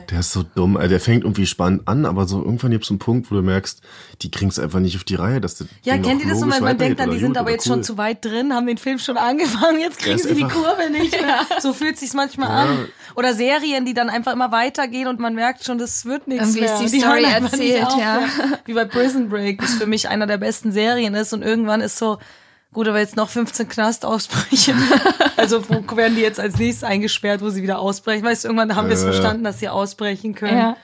Speaker 1: Der ist so dumm. Also der fängt irgendwie spannend an, aber so irgendwann gibt's einen Punkt, wo du merkst, die kriegen's einfach nicht auf die Reihe. Dass das
Speaker 3: Ja, kennt ihr das so, wenn man denkt dann, die sind aber jetzt
Speaker 1: cool.
Speaker 3: schon zu weit drin, haben den Film schon angefangen, jetzt kriegen sie die Kurve nicht mehr. So fühlt sich's manchmal an. Oder Serien, die dann einfach immer weitergehen und man merkt schon, das wird nichts
Speaker 2: Irgendwie
Speaker 3: mehr.
Speaker 2: ist die
Speaker 3: Die
Speaker 2: Story erzählt, ja.
Speaker 3: Wie bei Prison Break, das für mich einer der besten Serien ist und irgendwann ist so, gut, aber jetzt noch 15 Knastausbrüche. also wo werden die jetzt als nächstes eingesperrt, wo sie wieder ausbrechen? Weißt du, irgendwann haben wir es verstanden, dass sie ausbrechen können.
Speaker 2: Ja.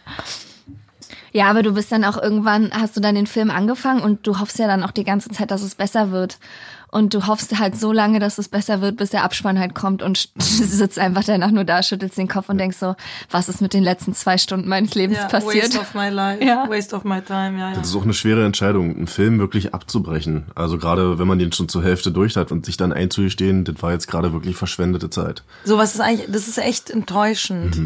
Speaker 2: Ja, aber du bist dann auch irgendwann, hast du dann den Film angefangen und du hoffst ja dann auch die ganze Zeit, dass es besser wird. Und du hoffst halt so lange, dass es besser wird, bis der Abspann halt kommt und sitzt einfach danach nur da, schüttelst den Kopf und denkst so, was ist mit den letzten zwei Stunden meines Lebens
Speaker 3: Ja,
Speaker 2: passiert?
Speaker 3: Waste of my life,
Speaker 2: Ja.
Speaker 3: waste of my time, ja, ja.
Speaker 1: Das ist auch eine schwere Entscheidung, einen Film wirklich abzubrechen. Also gerade wenn man den schon zur Hälfte durch hat und sich dann einzugestehen, das war jetzt gerade wirklich verschwendete Zeit.
Speaker 3: So was ist eigentlich, das ist echt enttäuschend.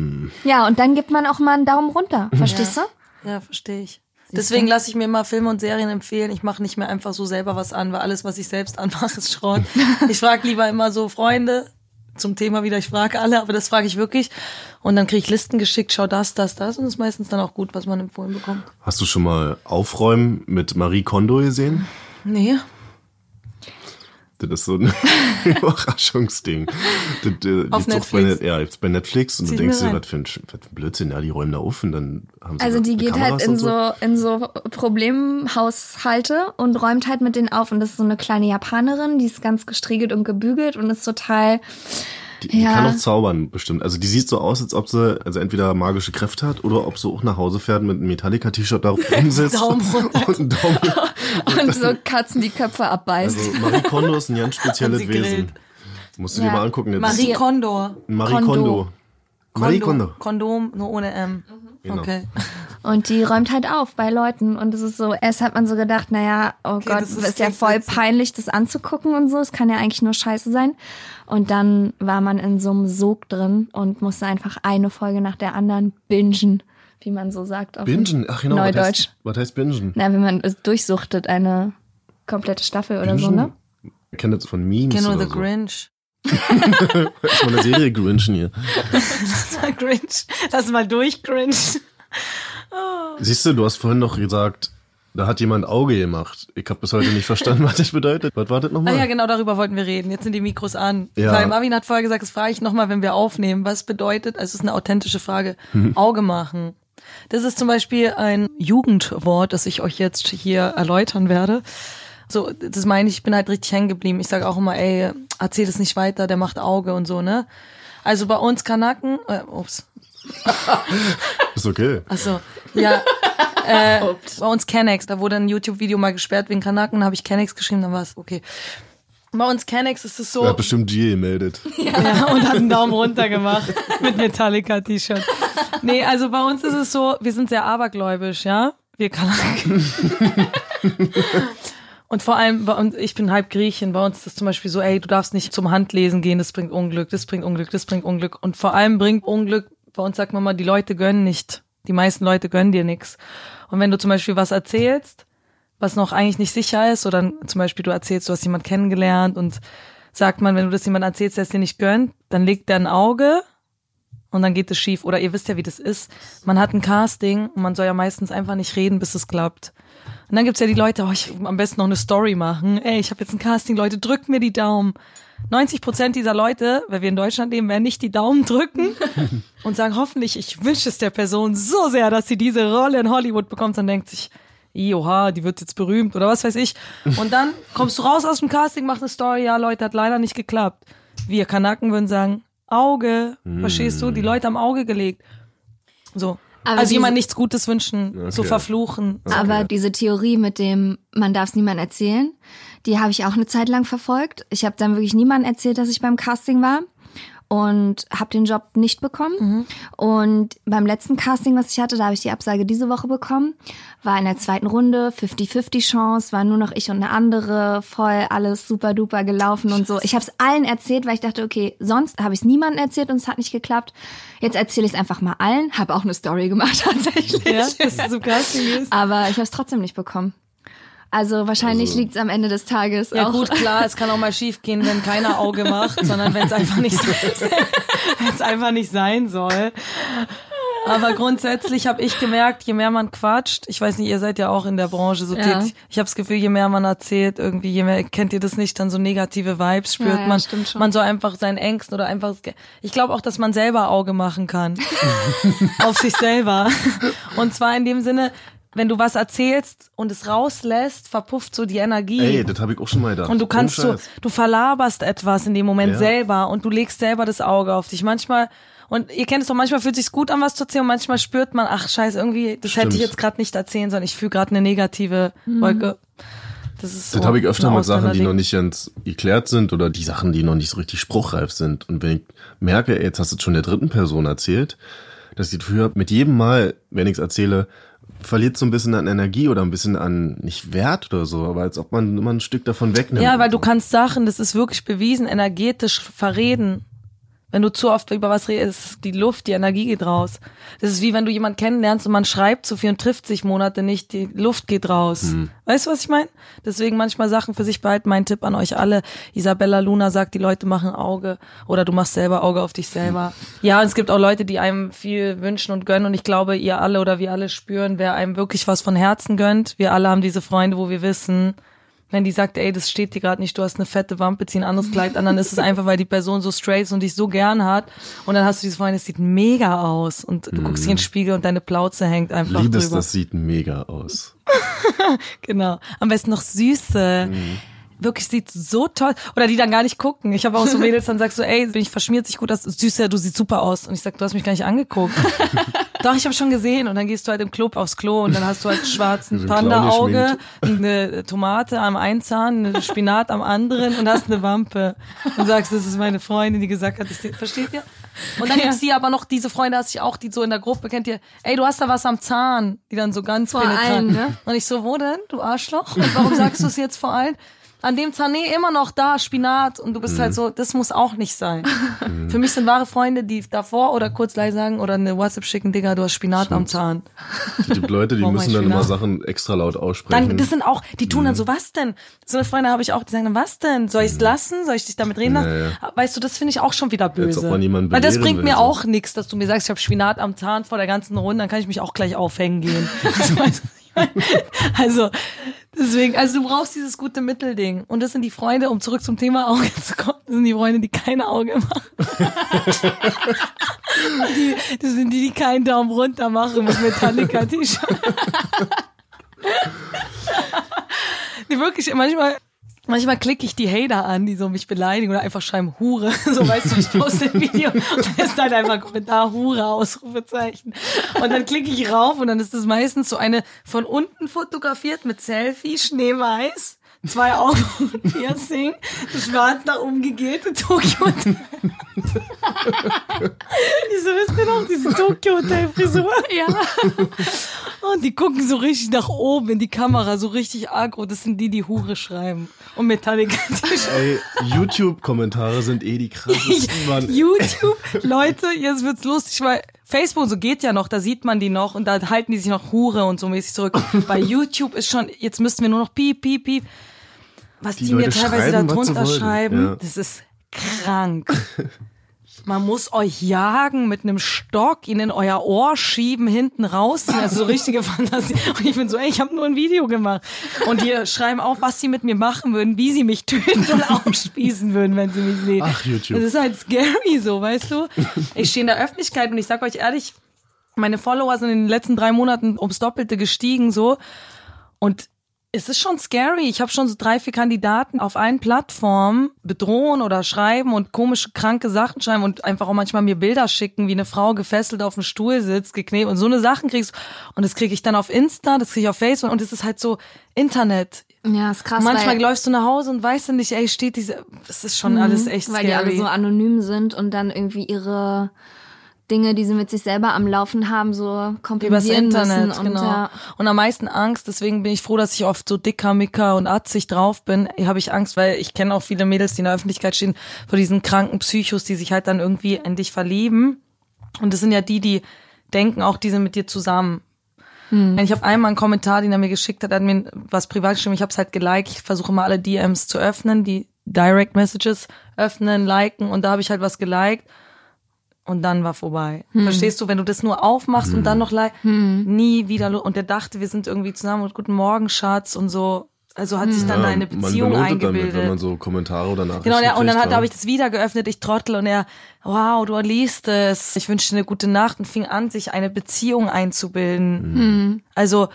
Speaker 2: Ja, und dann gibt man auch mal einen Daumen runter, verstehst du?
Speaker 3: Ja, verstehe ich. Deswegen lasse ich mir immer Filme und Serien empfehlen. Ich mache nicht mehr einfach so selber was an, weil alles, was ich selbst anmache, ist Schrott. ich frage lieber immer so Freunde zum Thema wieder. Ich frage alle, aber das frage ich wirklich. Und dann kriege ich Listen geschickt, schau das, das, das. Und das ist meistens dann auch gut, was man empfohlen bekommt.
Speaker 1: Hast du schon mal Aufräumen mit Marie Kondo gesehen?
Speaker 3: Nee.
Speaker 1: Das ist so ein Überraschungsding. Das, äh,
Speaker 3: Auf
Speaker 1: Bei,
Speaker 3: Netflix?
Speaker 1: Net- ja, gibt's bei Netflix und
Speaker 3: Zieh
Speaker 1: du denkst dir, was für, ein, was für ein Blödsinn, ja, die räumen da auf und dann haben sie
Speaker 2: Also die geht
Speaker 1: Kameras
Speaker 2: halt in
Speaker 1: und
Speaker 2: so, in so Problemhaushalte und räumt halt mit denen auf. Und das ist so eine kleine Japanerin, die ist ganz gestriegelt und gebügelt und ist total
Speaker 1: Die, die
Speaker 2: Ja.
Speaker 1: kann auch zaubern, bestimmt. Also die sieht so aus, als ob sie also entweder magische Kräfte hat oder ob sie auch nach Hause fährt mit einem Metallica-T-Shirt da rumsitzt
Speaker 3: Daumen runter.
Speaker 1: und Daumen.
Speaker 2: Und so Katzen die Köpfe abbeißt.
Speaker 1: Also Marie Kondo ist ein ganz spezielles Wesen. Musst du
Speaker 2: Ja.
Speaker 1: dir mal angucken. Jetzt.
Speaker 3: Marie Kondo.
Speaker 1: Marie
Speaker 2: Kondo.
Speaker 1: Kondo. Marie Kondo.
Speaker 3: Kondom, nur ohne M.
Speaker 1: Genau.
Speaker 3: Okay.
Speaker 2: Und die räumt halt auf bei Leuten. Und es ist so, erst hat man so gedacht, naja, oh Gott,
Speaker 3: das ist
Speaker 2: ist, ja voll
Speaker 3: witzig.
Speaker 2: peinlich, das anzugucken und so. Es kann ja eigentlich nur scheiße sein. Und dann war man in so einem Sog drin und musste einfach eine Folge nach der anderen bingen, wie man so sagt. auf
Speaker 1: Bingen. Ach genau. Was
Speaker 2: Neudeutsch.
Speaker 1: heißt, was heißt Bingen?
Speaker 2: Na, wenn man es durchsuchtet, eine komplette Staffel oder so, ne?
Speaker 1: Ich kenne das von Memes
Speaker 3: Ich kenne nur
Speaker 1: oder
Speaker 3: The
Speaker 1: so.
Speaker 3: Grinch.
Speaker 1: Das von der Serie Grinchen hier.
Speaker 3: Das war Grinch. Lass mal durch, Grinch.
Speaker 1: Siehst du, du hast vorhin noch gesagt, da hat jemand Auge gemacht. Ich habe bis heute nicht verstanden, was das bedeutet. Was war das
Speaker 3: Ah
Speaker 1: nochmal?
Speaker 3: ja, genau darüber wollten wir reden. Jetzt sind die Mikros an.
Speaker 1: Ja.
Speaker 3: Weil Marvin hat vorher gesagt, das frage ich nochmal, wenn wir aufnehmen. Was bedeutet, also es ist eine authentische Frage, Auge machen. Das ist zum Beispiel ein Jugendwort, das ich euch jetzt hier erläutern werde. So, das meine ich, ich bin halt richtig hängen geblieben. Ich sage auch immer, ey, erzähl es nicht weiter, der macht Auge und so, ne? Also bei uns Kanaken, äh, ups,
Speaker 1: Ist okay.
Speaker 3: Achso, ja. äh, bei uns Kennex, da wurde ein YouTube-Video mal gesperrt wegen Kanaken, da habe ich Kennex geschrieben, dann war es okay. Bei uns Kennex ist es so.
Speaker 1: Er hat bestimmt G gemeldet.
Speaker 3: Ja, und hat einen Daumen runter gemacht mit Metallica-T-Shirt. Nee, also bei uns ist es so, wir sind sehr abergläubisch, ja? Wir Kanaken. Und vor allem, uns, ich bin halb Griechin, bei uns ist es zum Beispiel so, ey, du darfst nicht zum Handlesen gehen, das bringt Unglück, das bringt Unglück, das bringt Unglück. Und vor allem bringt Unglück, bei uns sagt man mal, die Leute gönnen nicht. Die meisten Leute gönnen dir nichts. Und wenn du zum Beispiel was erzählst, was noch eigentlich nicht sicher ist, oder zum Beispiel du erzählst, du hast jemand kennengelernt und sagt man, wenn du das jemand erzählst, der es dir nicht gönnt, dann legt der ein Auge und dann geht es schief. Oder ihr wisst ja, wie das ist. Man hat ein Casting und man soll ja meistens einfach nicht reden, bis es klappt. Und dann gibt's ja die Leute, oh, ich will am besten noch eine Story machen. Ey, ich habe jetzt ein Casting, Leute, drückt mir die Daumen. 90 Prozent dieser Leute, weil wir in Deutschland leben, werden nicht die Daumen drücken und sagen, hoffentlich, ich wünsche es der Person so sehr, dass sie diese Rolle in Hollywood bekommt und denkt sich, Oha, die wird jetzt berühmt oder was weiß ich. Und dann kommst du raus aus dem Casting, machst eine Story, ja Leute, hat leider nicht geklappt. Wir Kanaken würden sagen, Auge, verstehst du? Die Leute am Auge gelegt. So.
Speaker 2: Aber
Speaker 3: also jemand nichts Gutes wünschen, so
Speaker 1: Okay.
Speaker 3: verfluchen.
Speaker 2: Aber diese Theorie mit dem, man darf es niemandem erzählen, die habe ich auch eine Zeit lang verfolgt. Ich habe dann wirklich niemandem erzählt, dass ich beim Casting war und habe den Job nicht bekommen. Und beim letzten Casting, was ich hatte, da habe ich die Absage diese Woche bekommen. War in der zweiten Runde, 50-50 Chance, war nur noch ich und eine andere, voll alles super duper gelaufen und so. Ich habe es allen erzählt, weil ich dachte, okay, sonst habe ich es niemandem erzählt und es hat nicht geklappt. Jetzt erzähle ich es einfach mal allen, habe auch eine Story gemacht tatsächlich.
Speaker 3: Ja, du zum Casting gehst.
Speaker 2: Aber ich habe es trotzdem nicht bekommen. Also wahrscheinlich
Speaker 1: Also-
Speaker 2: liegt's am Ende des Tages
Speaker 3: Ja
Speaker 2: auch.
Speaker 3: gut, klar, es kann auch mal schief gehen, wenn keiner Auge macht, sondern wenn es einfach nicht wenn es einfach nicht sein soll. Aber grundsätzlich habe ich gemerkt, je mehr man quatscht, ich weiß nicht, ihr seid ja auch in der Branche so
Speaker 2: Ja.
Speaker 3: tätig. Ich habe das Gefühl, je mehr man erzählt, irgendwie, je mehr kennt ihr das nicht, dann so negative Vibes spürt
Speaker 2: Ja, ja,
Speaker 3: man.
Speaker 2: stimmt schon.
Speaker 3: Man soll einfach seinen Ängsten oder einfach. Ich glaube auch, dass man selber Auge machen kann auf sich selber. Und zwar in dem Sinne, wenn du was erzählst und es rauslässt, verpufft so die Energie.
Speaker 1: Ey, das habe ich auch schon mal gedacht.
Speaker 3: Und du kannst so, du verlaberst etwas in dem Moment
Speaker 1: Ja.
Speaker 3: selber und du legst selber das Auge auf dich. Manchmal, und ihr kennt es doch, manchmal fühlt es sich gut an, was zu erzählen und manchmal spürt man, ach scheiße, irgendwie, das hätte ich
Speaker 1: Stimmt.
Speaker 3: jetzt gerade nicht erzählen sollen. Ich fühle gerade eine negative Wolke. Das ist so
Speaker 1: Das habe ich öfter mit Sachen, die noch nicht ganz geklärt sind oder die Sachen, die noch nicht so richtig spruchreif sind. Und wenn ich merke, ey, jetzt hast du es schon der dritten Person erzählt, dass ich habe, mit jedem Mal, wenn ich es erzähle, verliert so ein bisschen an Energie oder ein bisschen an, nicht Wert oder so, aber als ob man immer ein Stück davon wegnimmt.
Speaker 3: Ja, weil du
Speaker 1: so.
Speaker 3: kannst Sachen, das ist wirklich bewiesen, energetisch verreden. Wenn du zu oft über was redest, ist die Luft, die Energie geht raus. Das ist wie wenn du jemanden kennenlernst und man schreibt zu viel und trifft sich Monate nicht, die Luft geht raus.
Speaker 1: Mhm.
Speaker 3: Weißt du, was ich meine? Deswegen manchmal Sachen für sich behalten. Mein Tipp an euch alle. Isabella Luna sagt, die Leute machen Auge oder du machst selber Auge auf dich selber. Ja, und es gibt auch Leute, die einem viel wünschen und gönnen und ich glaube, ihr alle oder wir alle spüren, wer einem wirklich was von Herzen gönnt. Wir alle haben diese Freunde, wo wir wissen, wenn die sagt, ey, das steht dir gerade nicht, du hast eine fette Wampe, zieh ein anderes Kleid an, dann ist es einfach, weil die Person so straight ist und dich so gern hat. Und dann hast du dieses Freund, es sieht mega aus. Und du guckst dich in den Spiegel und deine Plauze hängt einfach
Speaker 1: Liebes,
Speaker 3: drüber.
Speaker 1: das sieht mega aus.
Speaker 3: Genau. Am besten noch Süße. Wirklich sieht so toll oder die dann gar nicht gucken. Ich habe auch so Mädels dann sagst du, ey, bin ich verschmiert sich gut, das süß, ja, du siehst super aus und ich sag, du hast mich gar nicht angeguckt. Doch, ich habe schon gesehen und dann gehst du halt im Club aufs Klo und dann hast du halt einen schwarzen
Speaker 1: So ein
Speaker 3: Panda-Auge, eine Tomate am einen Zahn, eine Spinat am anderen und hast eine Wampe und sagst, das ist meine Freundin, die gesagt hat, seh- versteht ihr? Und dann gibt's die aber noch diese Freunde, hast ich auch, die so in der Gruppe kennt ihr, ey, du hast da was am Zahn, die dann so ganz
Speaker 2: Vor
Speaker 3: penetrant.
Speaker 2: allen, ne?
Speaker 3: Und ich so, wo denn, du Arschloch? Und warum sagst du es jetzt vor allen? An dem Zahn, nee, immer noch da, Spinat. Und du bist halt so, das muss auch nicht sein. Für mich sind wahre Freunde, die davor oder kurz leise sagen oder eine WhatsApp schicken, Digga, du hast Spinat am Zahn.
Speaker 1: Es gibt Leute, die
Speaker 3: Warum
Speaker 1: müssen dann immer? Sachen extra laut aussprechen.
Speaker 3: Dann, das sind auch, die tun dann so, was denn? So eine Freunde habe ich auch, die sagen dann, was denn? Soll ich es lassen? Soll ich dich damit reden lassen?
Speaker 1: Ja,
Speaker 3: Weißt du, das finde ich auch schon wieder böse. Weil das bringt mir
Speaker 1: so.
Speaker 3: auch nichts, dass du mir sagst, ich habe Spinat am Zahn vor der ganzen Runde, dann kann ich mich auch gleich aufhängen gehen. Also, deswegen, also du brauchst dieses gute Mittelding. Und das sind die Freunde, um zurück zum Thema Auge zu kommen, das sind die Freunde, die keine Auge machen. die, das sind die, die keinen Daumen runter machen mit Metallica-T-Shirt. die wirklich manchmal Manchmal klicke ich die Hater an, die so mich beleidigen oder einfach schreiben Hure. So weißt du, ich poste ein Video und da ist dann einfach Kommentar Hure, Ausrufezeichen. Und dann klicke ich rauf und dann ist das meistens so eine von unten fotografiert mit Selfie, Schneeweiß, zwei Augen und Piercing, schwarz nach oben gegete Tokio. Wieso wisst ihr noch diese Tokyo Hotel Frisur?
Speaker 2: Ja.
Speaker 3: Und die gucken so richtig nach oben in die Kamera, so richtig aggro. Das sind die, die Hure schreiben. Und Metallica.
Speaker 1: Ey, YouTube-Kommentare sind eh die krassesten, Mann.
Speaker 3: YouTube, Leute, jetzt wird's lustig, weil Facebook so geht ja noch, da sieht man die noch und da halten die sich noch Hure und so mäßig zurück. Bei YouTube ist schon, jetzt müssten wir nur noch piep, piep, piep. Was die,
Speaker 1: Die
Speaker 3: mir teilweise da
Speaker 1: schreiben, wollen.
Speaker 3: schreiben,
Speaker 1: Ja.
Speaker 3: das ist krank. Man muss euch jagen mit einem Stock, ihn in euer Ohr schieben, hinten rausziehen. Also so richtige Fantasie. Und ich bin so, ey, ich habe nur ein Video gemacht. Und die schreiben auch, was sie mit mir machen würden, wie sie mich töten und aufspießen würden, wenn sie mich sehen.
Speaker 1: Ach, YouTube.
Speaker 3: Das ist halt scary so, weißt du? Ich stehe in der Öffentlichkeit und ich sag euch ehrlich, meine Follower sind in den letzten drei Monaten ums Doppelte gestiegen so. Und es ist schon scary. Ich habe schon so drei, vier Kandidaten auf allen Plattformen bedrohen oder schreiben und komische, kranke Sachen schreiben und einfach auch manchmal mir Bilder schicken, wie eine Frau gefesselt auf dem Stuhl sitzt, geknebt und so eine Sachen kriegst. Und das kriege ich dann auf Insta, das kriege ich auf Facebook und es ist halt so Internet.
Speaker 2: Ja, ist krass.
Speaker 3: Manchmal
Speaker 2: weil,
Speaker 3: läufst du nach Hause und weißt du nicht, ey, steht diese, das ist schon alles echt
Speaker 2: Mhm. weil
Speaker 3: scary.
Speaker 2: die alle so anonym sind und dann irgendwie ihre Dinge, die sie mit sich selber am Laufen haben, so
Speaker 3: Übers
Speaker 2: kompensieren
Speaker 3: Internet,
Speaker 2: müssen. Und
Speaker 3: genau.
Speaker 2: ja,
Speaker 3: Und am meisten Angst, deswegen bin ich froh, dass ich oft so dicker, micker und atzig drauf bin, habe ich Angst, weil ich kenne auch viele Mädels, die in der Öffentlichkeit stehen, vor diesen kranken Psychos, die sich halt dann irgendwie in dich verlieben. Und das sind ja die, die denken auch, die sind mit dir zusammen. Ich habe einmal einen Kommentar, den er mir geschickt hat, er hat mir was privat geschrieben, ich habe es halt geliked, ich versuche mal alle DMs zu öffnen, die Direct Messages öffnen, liken und da habe ich halt was geliked und dann war vorbei. Verstehst du, wenn du das nur aufmachst und dann noch like, nie wieder und der dachte, wir sind irgendwie zusammen und guten Morgen, Schatz und so. Also hat sich dann da eine Beziehung
Speaker 1: man
Speaker 3: eingebildet.
Speaker 1: damit, wenn man so Kommentare oder Nachrichten
Speaker 3: Genau, ja, und dann
Speaker 1: ja.
Speaker 3: habe ich das wieder geöffnet, ich trottel, und er, wow, du liest es. Ich wünsche dir eine gute Nacht und fing an, sich eine Beziehung einzubilden. Also,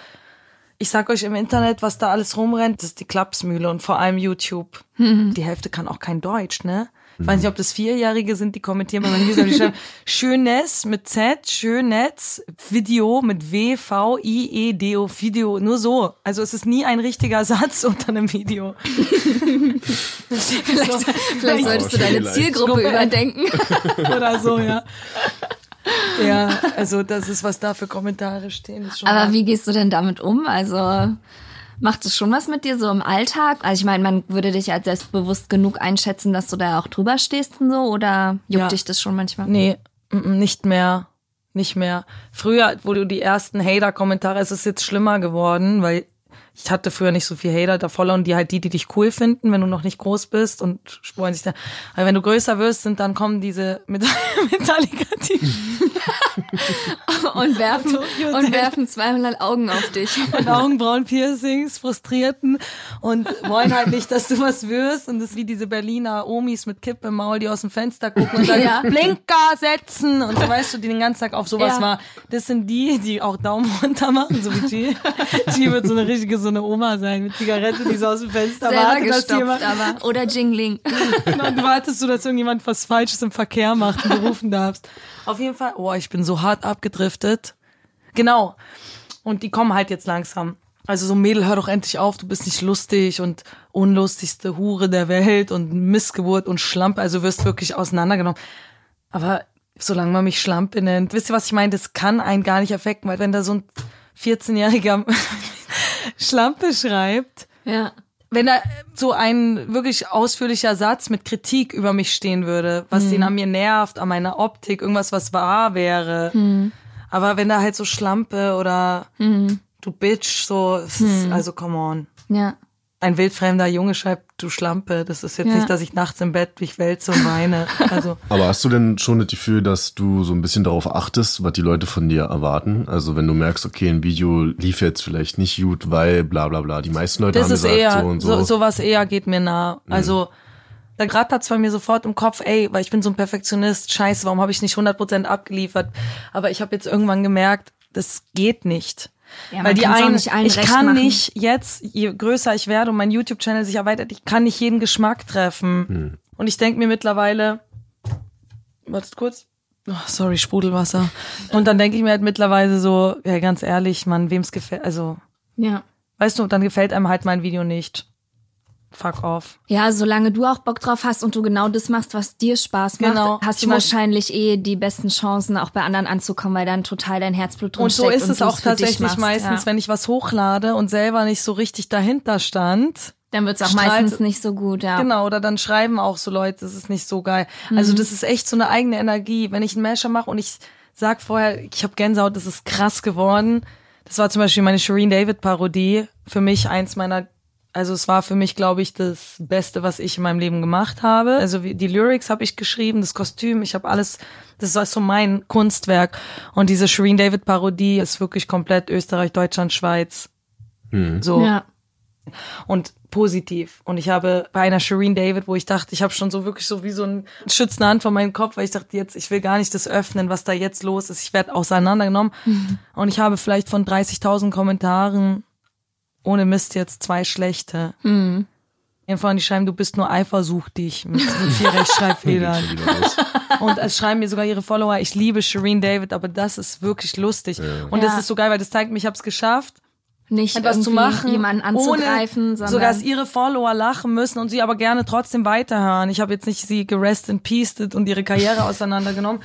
Speaker 3: ich sag euch im Internet, was da alles rumrennt, das ist die Klapsmühle und vor allem YouTube. Die Hälfte kann auch kein Deutsch, ne? Ich weiß nicht, ob das Vierjährige sind, die kommentieren bei meinen Videos, aber die schreiben Schönes mit Z, Schönnetz, Video mit W, V, I, E, D, O, Video, nur so. Also es ist nie ein richtiger Satz unter einem Video.
Speaker 2: vielleicht, vielleicht solltest du deine
Speaker 1: vielleicht.
Speaker 2: Zielgruppe
Speaker 3: Gruppe-
Speaker 2: überdenken.
Speaker 3: oder so, ja. Ja, also das ist, was da für Kommentare stehen. Ist schon
Speaker 2: Aber
Speaker 3: hart.
Speaker 2: wie gehst du denn damit um? Also macht es schon was mit dir so im Alltag? Also ich meine, man würde dich als selbstbewusst genug einschätzen, dass du da auch drüber stehst und so, oder juckt
Speaker 3: Ja.
Speaker 2: dich das schon manchmal?
Speaker 3: Nee, mm, mm, nicht mehr. Nicht mehr. Früher, wo du die ersten Hater-Kommentare, es ist jetzt schlimmer geworden, weil ich hatte früher nicht so viel Hater, da followen die halt die, die dich cool finden, wenn du noch nicht groß bist und spuren sich da. Aber wenn du größer wirst, sind dann kommen diese Met- metallica
Speaker 2: Und werfen, und werfen 200 Augen auf dich.
Speaker 3: und Augenbrauen-Piercings, Frustrierten und wollen halt nicht, dass du was wirst. Und das ist wie diese Berliner Omis mit Kippe im Maul, die aus dem Fenster gucken und sagen,
Speaker 2: Ja.
Speaker 3: Blinker setzen. Und so weißt du, die den ganzen Tag auf sowas
Speaker 2: Ja.
Speaker 3: war. Das sind die, die auch Daumen runter machen, so wie G. G wird so eine richtige, so eine Oma sein mit Zigarette, die so aus dem Fenster
Speaker 2: Selber
Speaker 3: wartet, dass
Speaker 2: gestopft,
Speaker 3: jemand,
Speaker 2: aber. Oder Jingling.
Speaker 3: Genau, und du wartest so, dass irgendjemand was Falsches im Verkehr macht und du rufen darfst. Auf jeden Fall, oh, ich bin so hart abgedriftet. Genau. Und die kommen halt jetzt langsam. Also so Mädel, hör doch endlich auf, du bist nicht lustig und unlustigste Hure der Welt und Missgeburt und Schlampe, also du wirst wirklich auseinandergenommen. Aber solange man mich Schlampe nennt, wisst ihr, was ich meine? Das kann einen gar nicht affekten, weil wenn da so ein 14-jähriger Schlampe schreibt,
Speaker 2: Ja.
Speaker 3: wenn da so ein wirklich ausführlicher Satz mit Kritik über mich stehen würde, was den an mir nervt, an meiner Optik, irgendwas, was wahr wäre. Aber wenn da halt so Schlampe oder du Bitch, so, ist, also come on.
Speaker 2: Ja.
Speaker 3: Ein wildfremder Junge schreibt, du Schlampe. Das ist jetzt
Speaker 2: Ja.
Speaker 3: nicht, dass ich nachts im Bett mich wälze und weine. Also,
Speaker 1: Aber hast du denn schon das Gefühl, dass du so ein bisschen darauf achtest, was die Leute von dir erwarten? Also wenn du merkst, okay, ein Video lief jetzt vielleicht nicht gut, weil bla bla bla. Die meisten Leute
Speaker 3: das
Speaker 1: haben
Speaker 3: ist
Speaker 1: gesagt
Speaker 3: eher,
Speaker 1: so und
Speaker 3: so,
Speaker 1: so.
Speaker 3: sowas eher geht mir nah. Also, da rattert's bei mir sofort im Kopf, ey, weil ich bin so ein Perfektionist, scheiße, warum habe ich nicht 100% abgeliefert? Aber ich habe jetzt irgendwann gemerkt, das geht nicht.
Speaker 2: Ja, man
Speaker 3: weil die einen, ich
Speaker 2: recht
Speaker 3: kann
Speaker 2: machen.
Speaker 3: nicht jetzt, je größer ich werde und mein YouTube-Channel sich erweitert, ich kann nicht jeden Geschmack treffen.
Speaker 1: Hm.
Speaker 3: Und ich denk mir mittlerweile, wartet kurz. Oh, sorry, Sprudelwasser. Und dann denke ich mir halt mittlerweile so, ja, ganz ehrlich, Mann, wem's gefällt, also,
Speaker 2: Ja.
Speaker 3: weißt du, dann gefällt einem halt mein Video nicht. Fuck off.
Speaker 2: Ja, solange du auch Bock drauf hast und du genau das machst, was dir Spaß macht,
Speaker 3: Genau.
Speaker 2: hast du wahrscheinlich eh die besten Chancen, auch bei anderen anzukommen, weil dann total dein Herzblut drin
Speaker 3: Und so ist es
Speaker 2: du
Speaker 3: auch tatsächlich meistens,
Speaker 2: ja.
Speaker 3: wenn ich was hochlade und selber nicht so richtig dahinter stand.
Speaker 2: Dann wird's auch
Speaker 3: strahlt-
Speaker 2: meistens nicht so gut, ja.
Speaker 3: Genau, oder dann schreiben auch so Leute, das ist nicht so geil. Also das ist echt so eine eigene Energie. Wenn ich einen Masher mache und ich sag vorher, ich habe Gänsehaut, das ist krass geworden. Das war zum Beispiel meine Shireen David Parodie. Für mich eins meiner, also es war für mich, glaube ich, das Beste, was ich in meinem Leben gemacht habe. Also wie- die Lyrics habe ich geschrieben, das Kostüm, ich habe alles, das ist so mein Kunstwerk. Und diese Shireen David Parodie ist wirklich komplett Österreich, Deutschland, Schweiz. So
Speaker 2: Ja.
Speaker 3: und positiv. Und ich habe bei einer Shireen David, wo ich dachte, ich habe schon so wirklich so wie so ein schützende Hand vor meinem Kopf, weil ich dachte, jetzt, ich will gar nicht das öffnen, was da jetzt los ist. Ich werde auseinandergenommen. Und ich habe vielleicht von 30.000 Kommentaren ohne Mist jetzt zwei schlechte.
Speaker 2: Mhm.
Speaker 3: Einfach die schreiben, du bist nur eifersuchtig mit, mit vier Rechtschreibfehlern. Und es schreiben mir sogar ihre Follower, ich liebe Shireen David, aber das ist wirklich lustig. Und das
Speaker 2: Ja.
Speaker 3: ist so geil, weil das zeigt mir, ich habe es geschafft
Speaker 2: Nicht
Speaker 3: etwas zu machen,
Speaker 2: jemanden anzugreifen,
Speaker 3: ohne
Speaker 2: sondern
Speaker 3: so dass ihre Follower lachen müssen und sie aber gerne trotzdem weiterhören. Ich habe jetzt nicht sie gerest in peaced und ihre Karriere auseinandergenommen.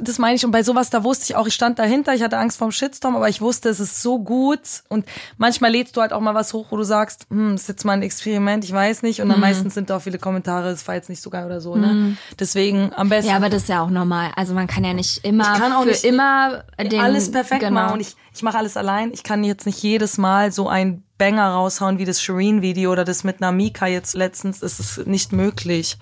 Speaker 3: Das meine ich und bei sowas da wusste ich auch, ich stand dahinter, ich hatte Angst vorm Shitstorm, aber ich wusste, es ist so gut und manchmal lädst du halt auch mal was hoch, wo du sagst, hm, ist jetzt mal ein Experiment, ich weiß nicht
Speaker 2: Mhm.
Speaker 3: und dann meistens sind da auch viele Kommentare, es war jetzt nicht so geil oder so, ne? Deswegen am besten
Speaker 2: ja, aber das ist ja auch normal. Also man kann ja nicht immer
Speaker 3: Ich kann auch
Speaker 2: für
Speaker 3: nicht
Speaker 2: immer
Speaker 3: alles perfekt
Speaker 2: genau.
Speaker 3: machen und ich, ich mache alles allein. Ich kann jetzt nicht jedes Mal so ein Banger raushauen wie das Shireen-Video oder das mit Namika jetzt letztens. Es ist nicht möglich.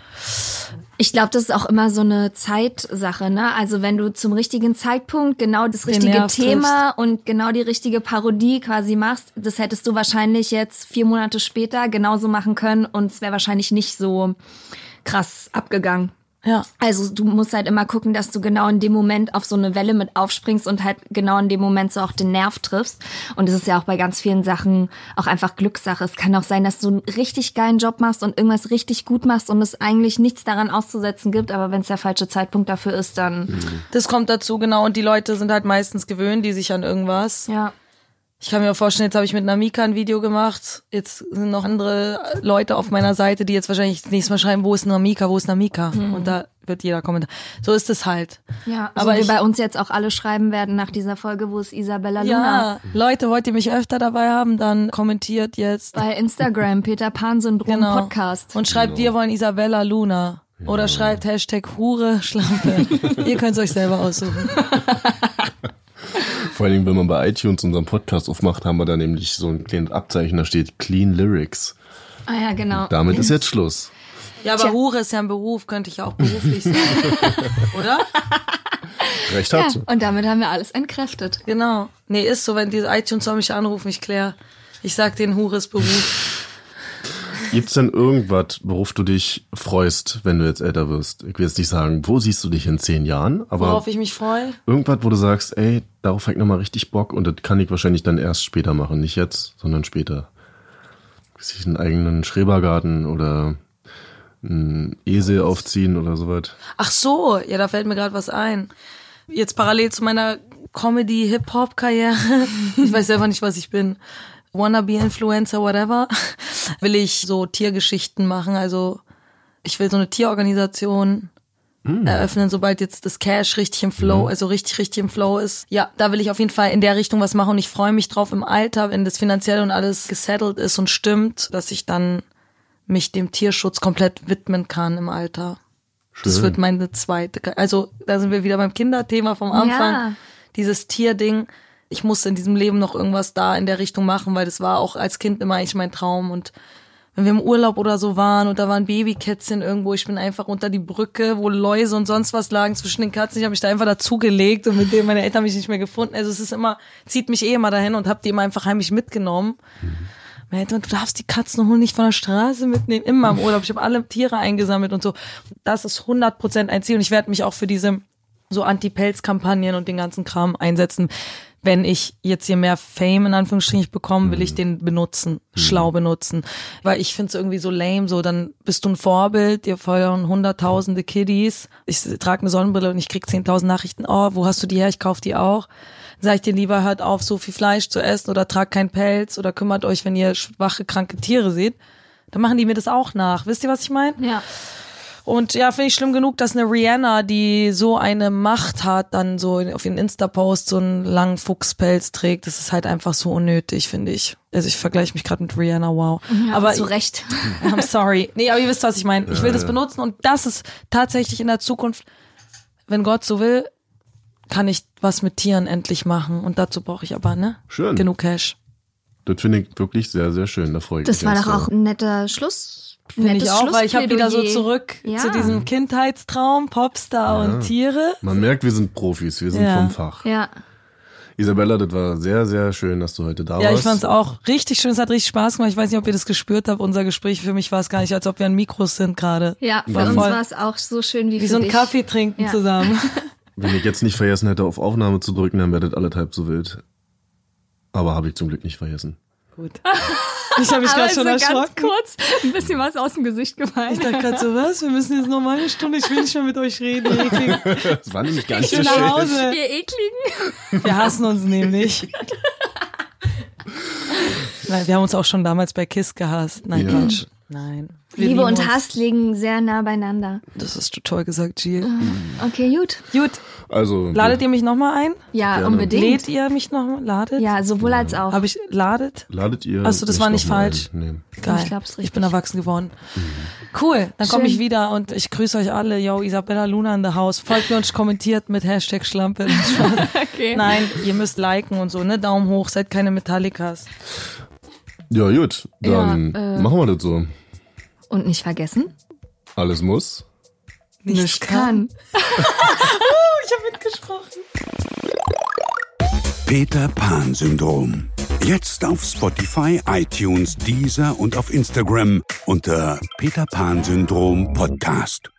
Speaker 2: Ich glaube, das ist auch immer so eine Zeitsache, ne? Also wenn du zum richtigen Zeitpunkt genau das richtige
Speaker 3: Nerv
Speaker 2: Thema und genau die richtige Parodie quasi machst, das hättest du wahrscheinlich jetzt vier Monate später genauso machen können und es wäre wahrscheinlich nicht so krass abgegangen.
Speaker 3: Ja.
Speaker 2: Also du musst halt immer gucken, dass du genau in dem Moment auf so eine Welle mit aufspringst und halt genau in dem Moment so auch den Nerv triffst. Und es ist ja auch bei ganz vielen Sachen auch einfach Glückssache. Es kann auch sein, dass du einen richtig geilen Job machst und irgendwas richtig gut machst und es eigentlich nichts daran auszusetzen gibt. Aber wenn es der falsche Zeitpunkt dafür ist, dann
Speaker 3: Das kommt dazu, genau. Und die Leute sind halt meistens gewöhnt, die sich an irgendwas.
Speaker 2: ja.
Speaker 3: Ich kann mir auch vorstellen, jetzt habe ich mit Namika ein Video gemacht. Jetzt sind noch andere Leute auf meiner Seite, die jetzt wahrscheinlich das nächste Mal schreiben, wo ist Namika, wo ist Namika? Und da wird jeder kommentieren. So ist es halt.
Speaker 2: Ja,
Speaker 3: Aber
Speaker 2: so wie
Speaker 3: ich-
Speaker 2: bei uns jetzt auch alle schreiben werden nach dieser Folge, wo ist Isabella Luna?
Speaker 3: Ja, Leute, wollt ihr mich öfter dabei haben, dann kommentiert jetzt.
Speaker 2: Bei Instagram, Peter Pan Syndrom
Speaker 3: Genau.
Speaker 2: Podcast.
Speaker 3: Und schreibt, wir wollen Isabella Luna. Oder schreibt Hashtag Hure Schlampe. ihr könnt es euch selber aussuchen.
Speaker 1: Vor allen Dingen, wenn man bei iTunes unseren Podcast aufmacht, haben wir da nämlich so ein kleines Abzeichen, da steht Clean Lyrics.
Speaker 2: ah ja, genau.
Speaker 1: Damit ist jetzt Schluss.
Speaker 3: Ja, aber
Speaker 2: Tja.
Speaker 3: Hure ist ja ein Beruf, könnte ich ja auch beruflich sein. Oder?
Speaker 1: Recht
Speaker 2: Ja,
Speaker 1: hat sie.
Speaker 2: und damit haben wir alles entkräftet.
Speaker 3: Genau. Nee, ist so, wenn diese iTunes soll mich anrufen, ich klär. Ich sag den Hure ist Beruf.
Speaker 1: Gibt's denn irgendwas, worauf du dich freust, wenn du jetzt älter wirst? Ich will jetzt nicht sagen, wo siehst du dich in zehn Jahren, aber
Speaker 3: Worauf ich mich freue?
Speaker 1: irgendwas, wo du sagst, ey, darauf ich nochmal richtig Bock und das kann ich wahrscheinlich dann erst später machen. Nicht jetzt, sondern später. Sich einen eigenen Schrebergarten oder einen Esel aufziehen oder sowas.
Speaker 3: Ach so, ja, da fällt mir gerade was ein. Jetzt parallel zu meiner Comedy-Hip-Hop-Karriere, ich weiß selber nicht, was ich bin, Wannabe-Influencer, whatever, will ich so Tiergeschichten machen. Also ich will so eine Tierorganisation eröffnen, sobald jetzt das Cash richtig im Flow, also richtig, richtig im Flow ist. Ja, da will ich auf jeden Fall in der Richtung was machen und ich freue mich drauf im Alter, wenn das finanziell und alles gesettelt ist und stimmt, dass ich dann mich dem Tierschutz komplett widmen kann im Alter. Das
Speaker 1: Schön.
Speaker 3: wird meine zweite. Also da sind wir wieder beim Kinderthema vom Anfang.
Speaker 2: Ja.
Speaker 3: Dieses Tierding. Ich musste in diesem Leben noch irgendwas da in der Richtung machen, weil das war auch als Kind immer eigentlich mein Traum. Und wenn wir im Urlaub oder so waren und da waren Babykätzchen irgendwo, ich bin einfach unter die Brücke, wo Läuse und sonst was lagen zwischen den Katzen. Ich habe mich da einfach dazugelegt und mit denen meine Eltern mich nicht mehr gefunden. Also es ist immer, zieht mich eh immer dahin und habe die immer einfach heimlich mitgenommen. Meine Eltern, du darfst die Katzenhunde nicht von der Straße mitnehmen, immer im Urlaub. Ich habe alle Tiere eingesammelt und so. Das ist 100% ein Ziel und ich werde mich auch für diese so Anti-Pelz-Kampagnen und den ganzen Kram einsetzen. Wenn ich jetzt hier mehr Fame in Anführungsstrichen bekomme, will ich den benutzen, schlau benutzen. Weil ich finde es irgendwie so lame, so dann bist du ein Vorbild, dir folgen hunderttausende Kiddies, ich trage eine Sonnenbrille und ich krieg 10.000 Nachrichten, oh, wo hast du die her, ich kauf die auch. Dann sag ich dir lieber, hört auf, so viel Fleisch zu essen oder tragt keinen Pelz oder kümmert euch, wenn ihr schwache, kranke Tiere seht. Dann machen die mir das auch nach. Wisst ihr, was ich meine?
Speaker 2: Ja.
Speaker 3: Und ja, finde ich schlimm genug, dass eine Rihanna, die so eine Macht hat, dann so auf ihren Insta-Post so einen langen Fuchspelz trägt. Das ist halt einfach so unnötig, finde ich. Also ich vergleiche mich gerade mit Rihanna, wow. aber
Speaker 2: zu Recht.
Speaker 3: I'm sorry. Nee, aber ihr wisst, was ich meine. Ich will das benutzen und das ist tatsächlich in der Zukunft, wenn Gott so will, kann ich was mit Tieren endlich machen. Und dazu brauche ich aber, ne?
Speaker 1: Schön.
Speaker 3: Genug Cash.
Speaker 1: Das finde ich wirklich sehr, sehr schön. Da freue ich
Speaker 2: Das
Speaker 1: mich.
Speaker 2: war
Speaker 1: ganz
Speaker 2: doch auch ein netter Schluss.
Speaker 3: Finde ich auch, weil ich habe wieder so zurück
Speaker 2: Ja.
Speaker 3: zu diesem Kindheitstraum, Popstar und Tiere.
Speaker 1: Man merkt, wir sind Profis, wir sind
Speaker 3: Ja.
Speaker 1: vom Fach.
Speaker 2: Ja.
Speaker 1: Isabella, das war sehr, sehr schön, dass du heute da
Speaker 3: Ja,
Speaker 1: warst.
Speaker 3: ich fand's auch richtig schön. Es hat richtig Spaß gemacht. Ich weiß nicht, ob ihr das gespürt habt. Unser Gespräch für mich war es gar nicht, als ob wir an Mikros sind gerade.
Speaker 2: Ja, für
Speaker 3: War
Speaker 2: uns war es auch so schön wie,
Speaker 3: Wie
Speaker 2: für
Speaker 3: so ein
Speaker 2: dich.
Speaker 3: Kaffee trinken
Speaker 2: Ja.
Speaker 3: zusammen.
Speaker 1: Wenn ich jetzt nicht vergessen hätte, auf Aufnahme zu drücken, dann wäre das anderthalb so wild. Aber habe ich zum Glück nicht vergessen.
Speaker 3: Gut. Ich habe mich gerade schon
Speaker 2: so ganz
Speaker 3: erschrocken.
Speaker 2: kurz ein bisschen was aus dem Gesicht gefallen.
Speaker 3: Ich dachte gerade so, was? Wir müssen jetzt noch mal eine Stunde. Ich will nicht mehr mit euch reden. ihr Ekligen.
Speaker 1: Das war nämlich gar nicht
Speaker 3: Ich
Speaker 1: so schön.
Speaker 3: Hause.
Speaker 2: Ihr ekligen.
Speaker 3: Wir hassen uns nämlich. Nein, wir haben uns auch schon damals bei KISS gehasst. Nein,
Speaker 1: Ja.
Speaker 3: Quatsch. Nein. Wir
Speaker 2: Liebe und
Speaker 3: uns.
Speaker 2: Hass liegen sehr nah beieinander.
Speaker 3: Das hast du toll gesagt, Jill.
Speaker 2: Okay, gut.
Speaker 3: Gut.
Speaker 1: Also,
Speaker 3: Ladet ihr mich noch mal ein?
Speaker 2: Ja,
Speaker 1: Gerne.
Speaker 2: unbedingt.
Speaker 3: Lädt ihr mich noch mal? Ladet?
Speaker 2: Ja, sowohl als auch.
Speaker 3: Habe ich ladet?
Speaker 1: ladet ihr.
Speaker 3: Achso, das war nicht falsch.
Speaker 1: Ein. Nee.
Speaker 3: Geil.
Speaker 2: Ich glaub's richtig.
Speaker 3: Ich bin erwachsen geworden. Cool, dann komme ich wieder und ich grüße euch alle. Yo, Isabella Luna in the house. Folgt mir und kommentiert mit Hashtag Schlampe.
Speaker 2: Okay.
Speaker 3: Nein, ihr müsst liken und so, ne? Daumen hoch, seid keine Metallicas.
Speaker 1: Ja, gut. Dann
Speaker 2: Ja, äh.
Speaker 1: machen wir das so.
Speaker 2: Und nicht vergessen,
Speaker 1: Alles muss.
Speaker 2: nicht kann.
Speaker 3: Ich habe mitgesprochen.
Speaker 4: Peter Pan Syndrom. Jetzt auf Spotify, iTunes, Deezer und auf Instagram unter Peter Pan Syndrom Podcast.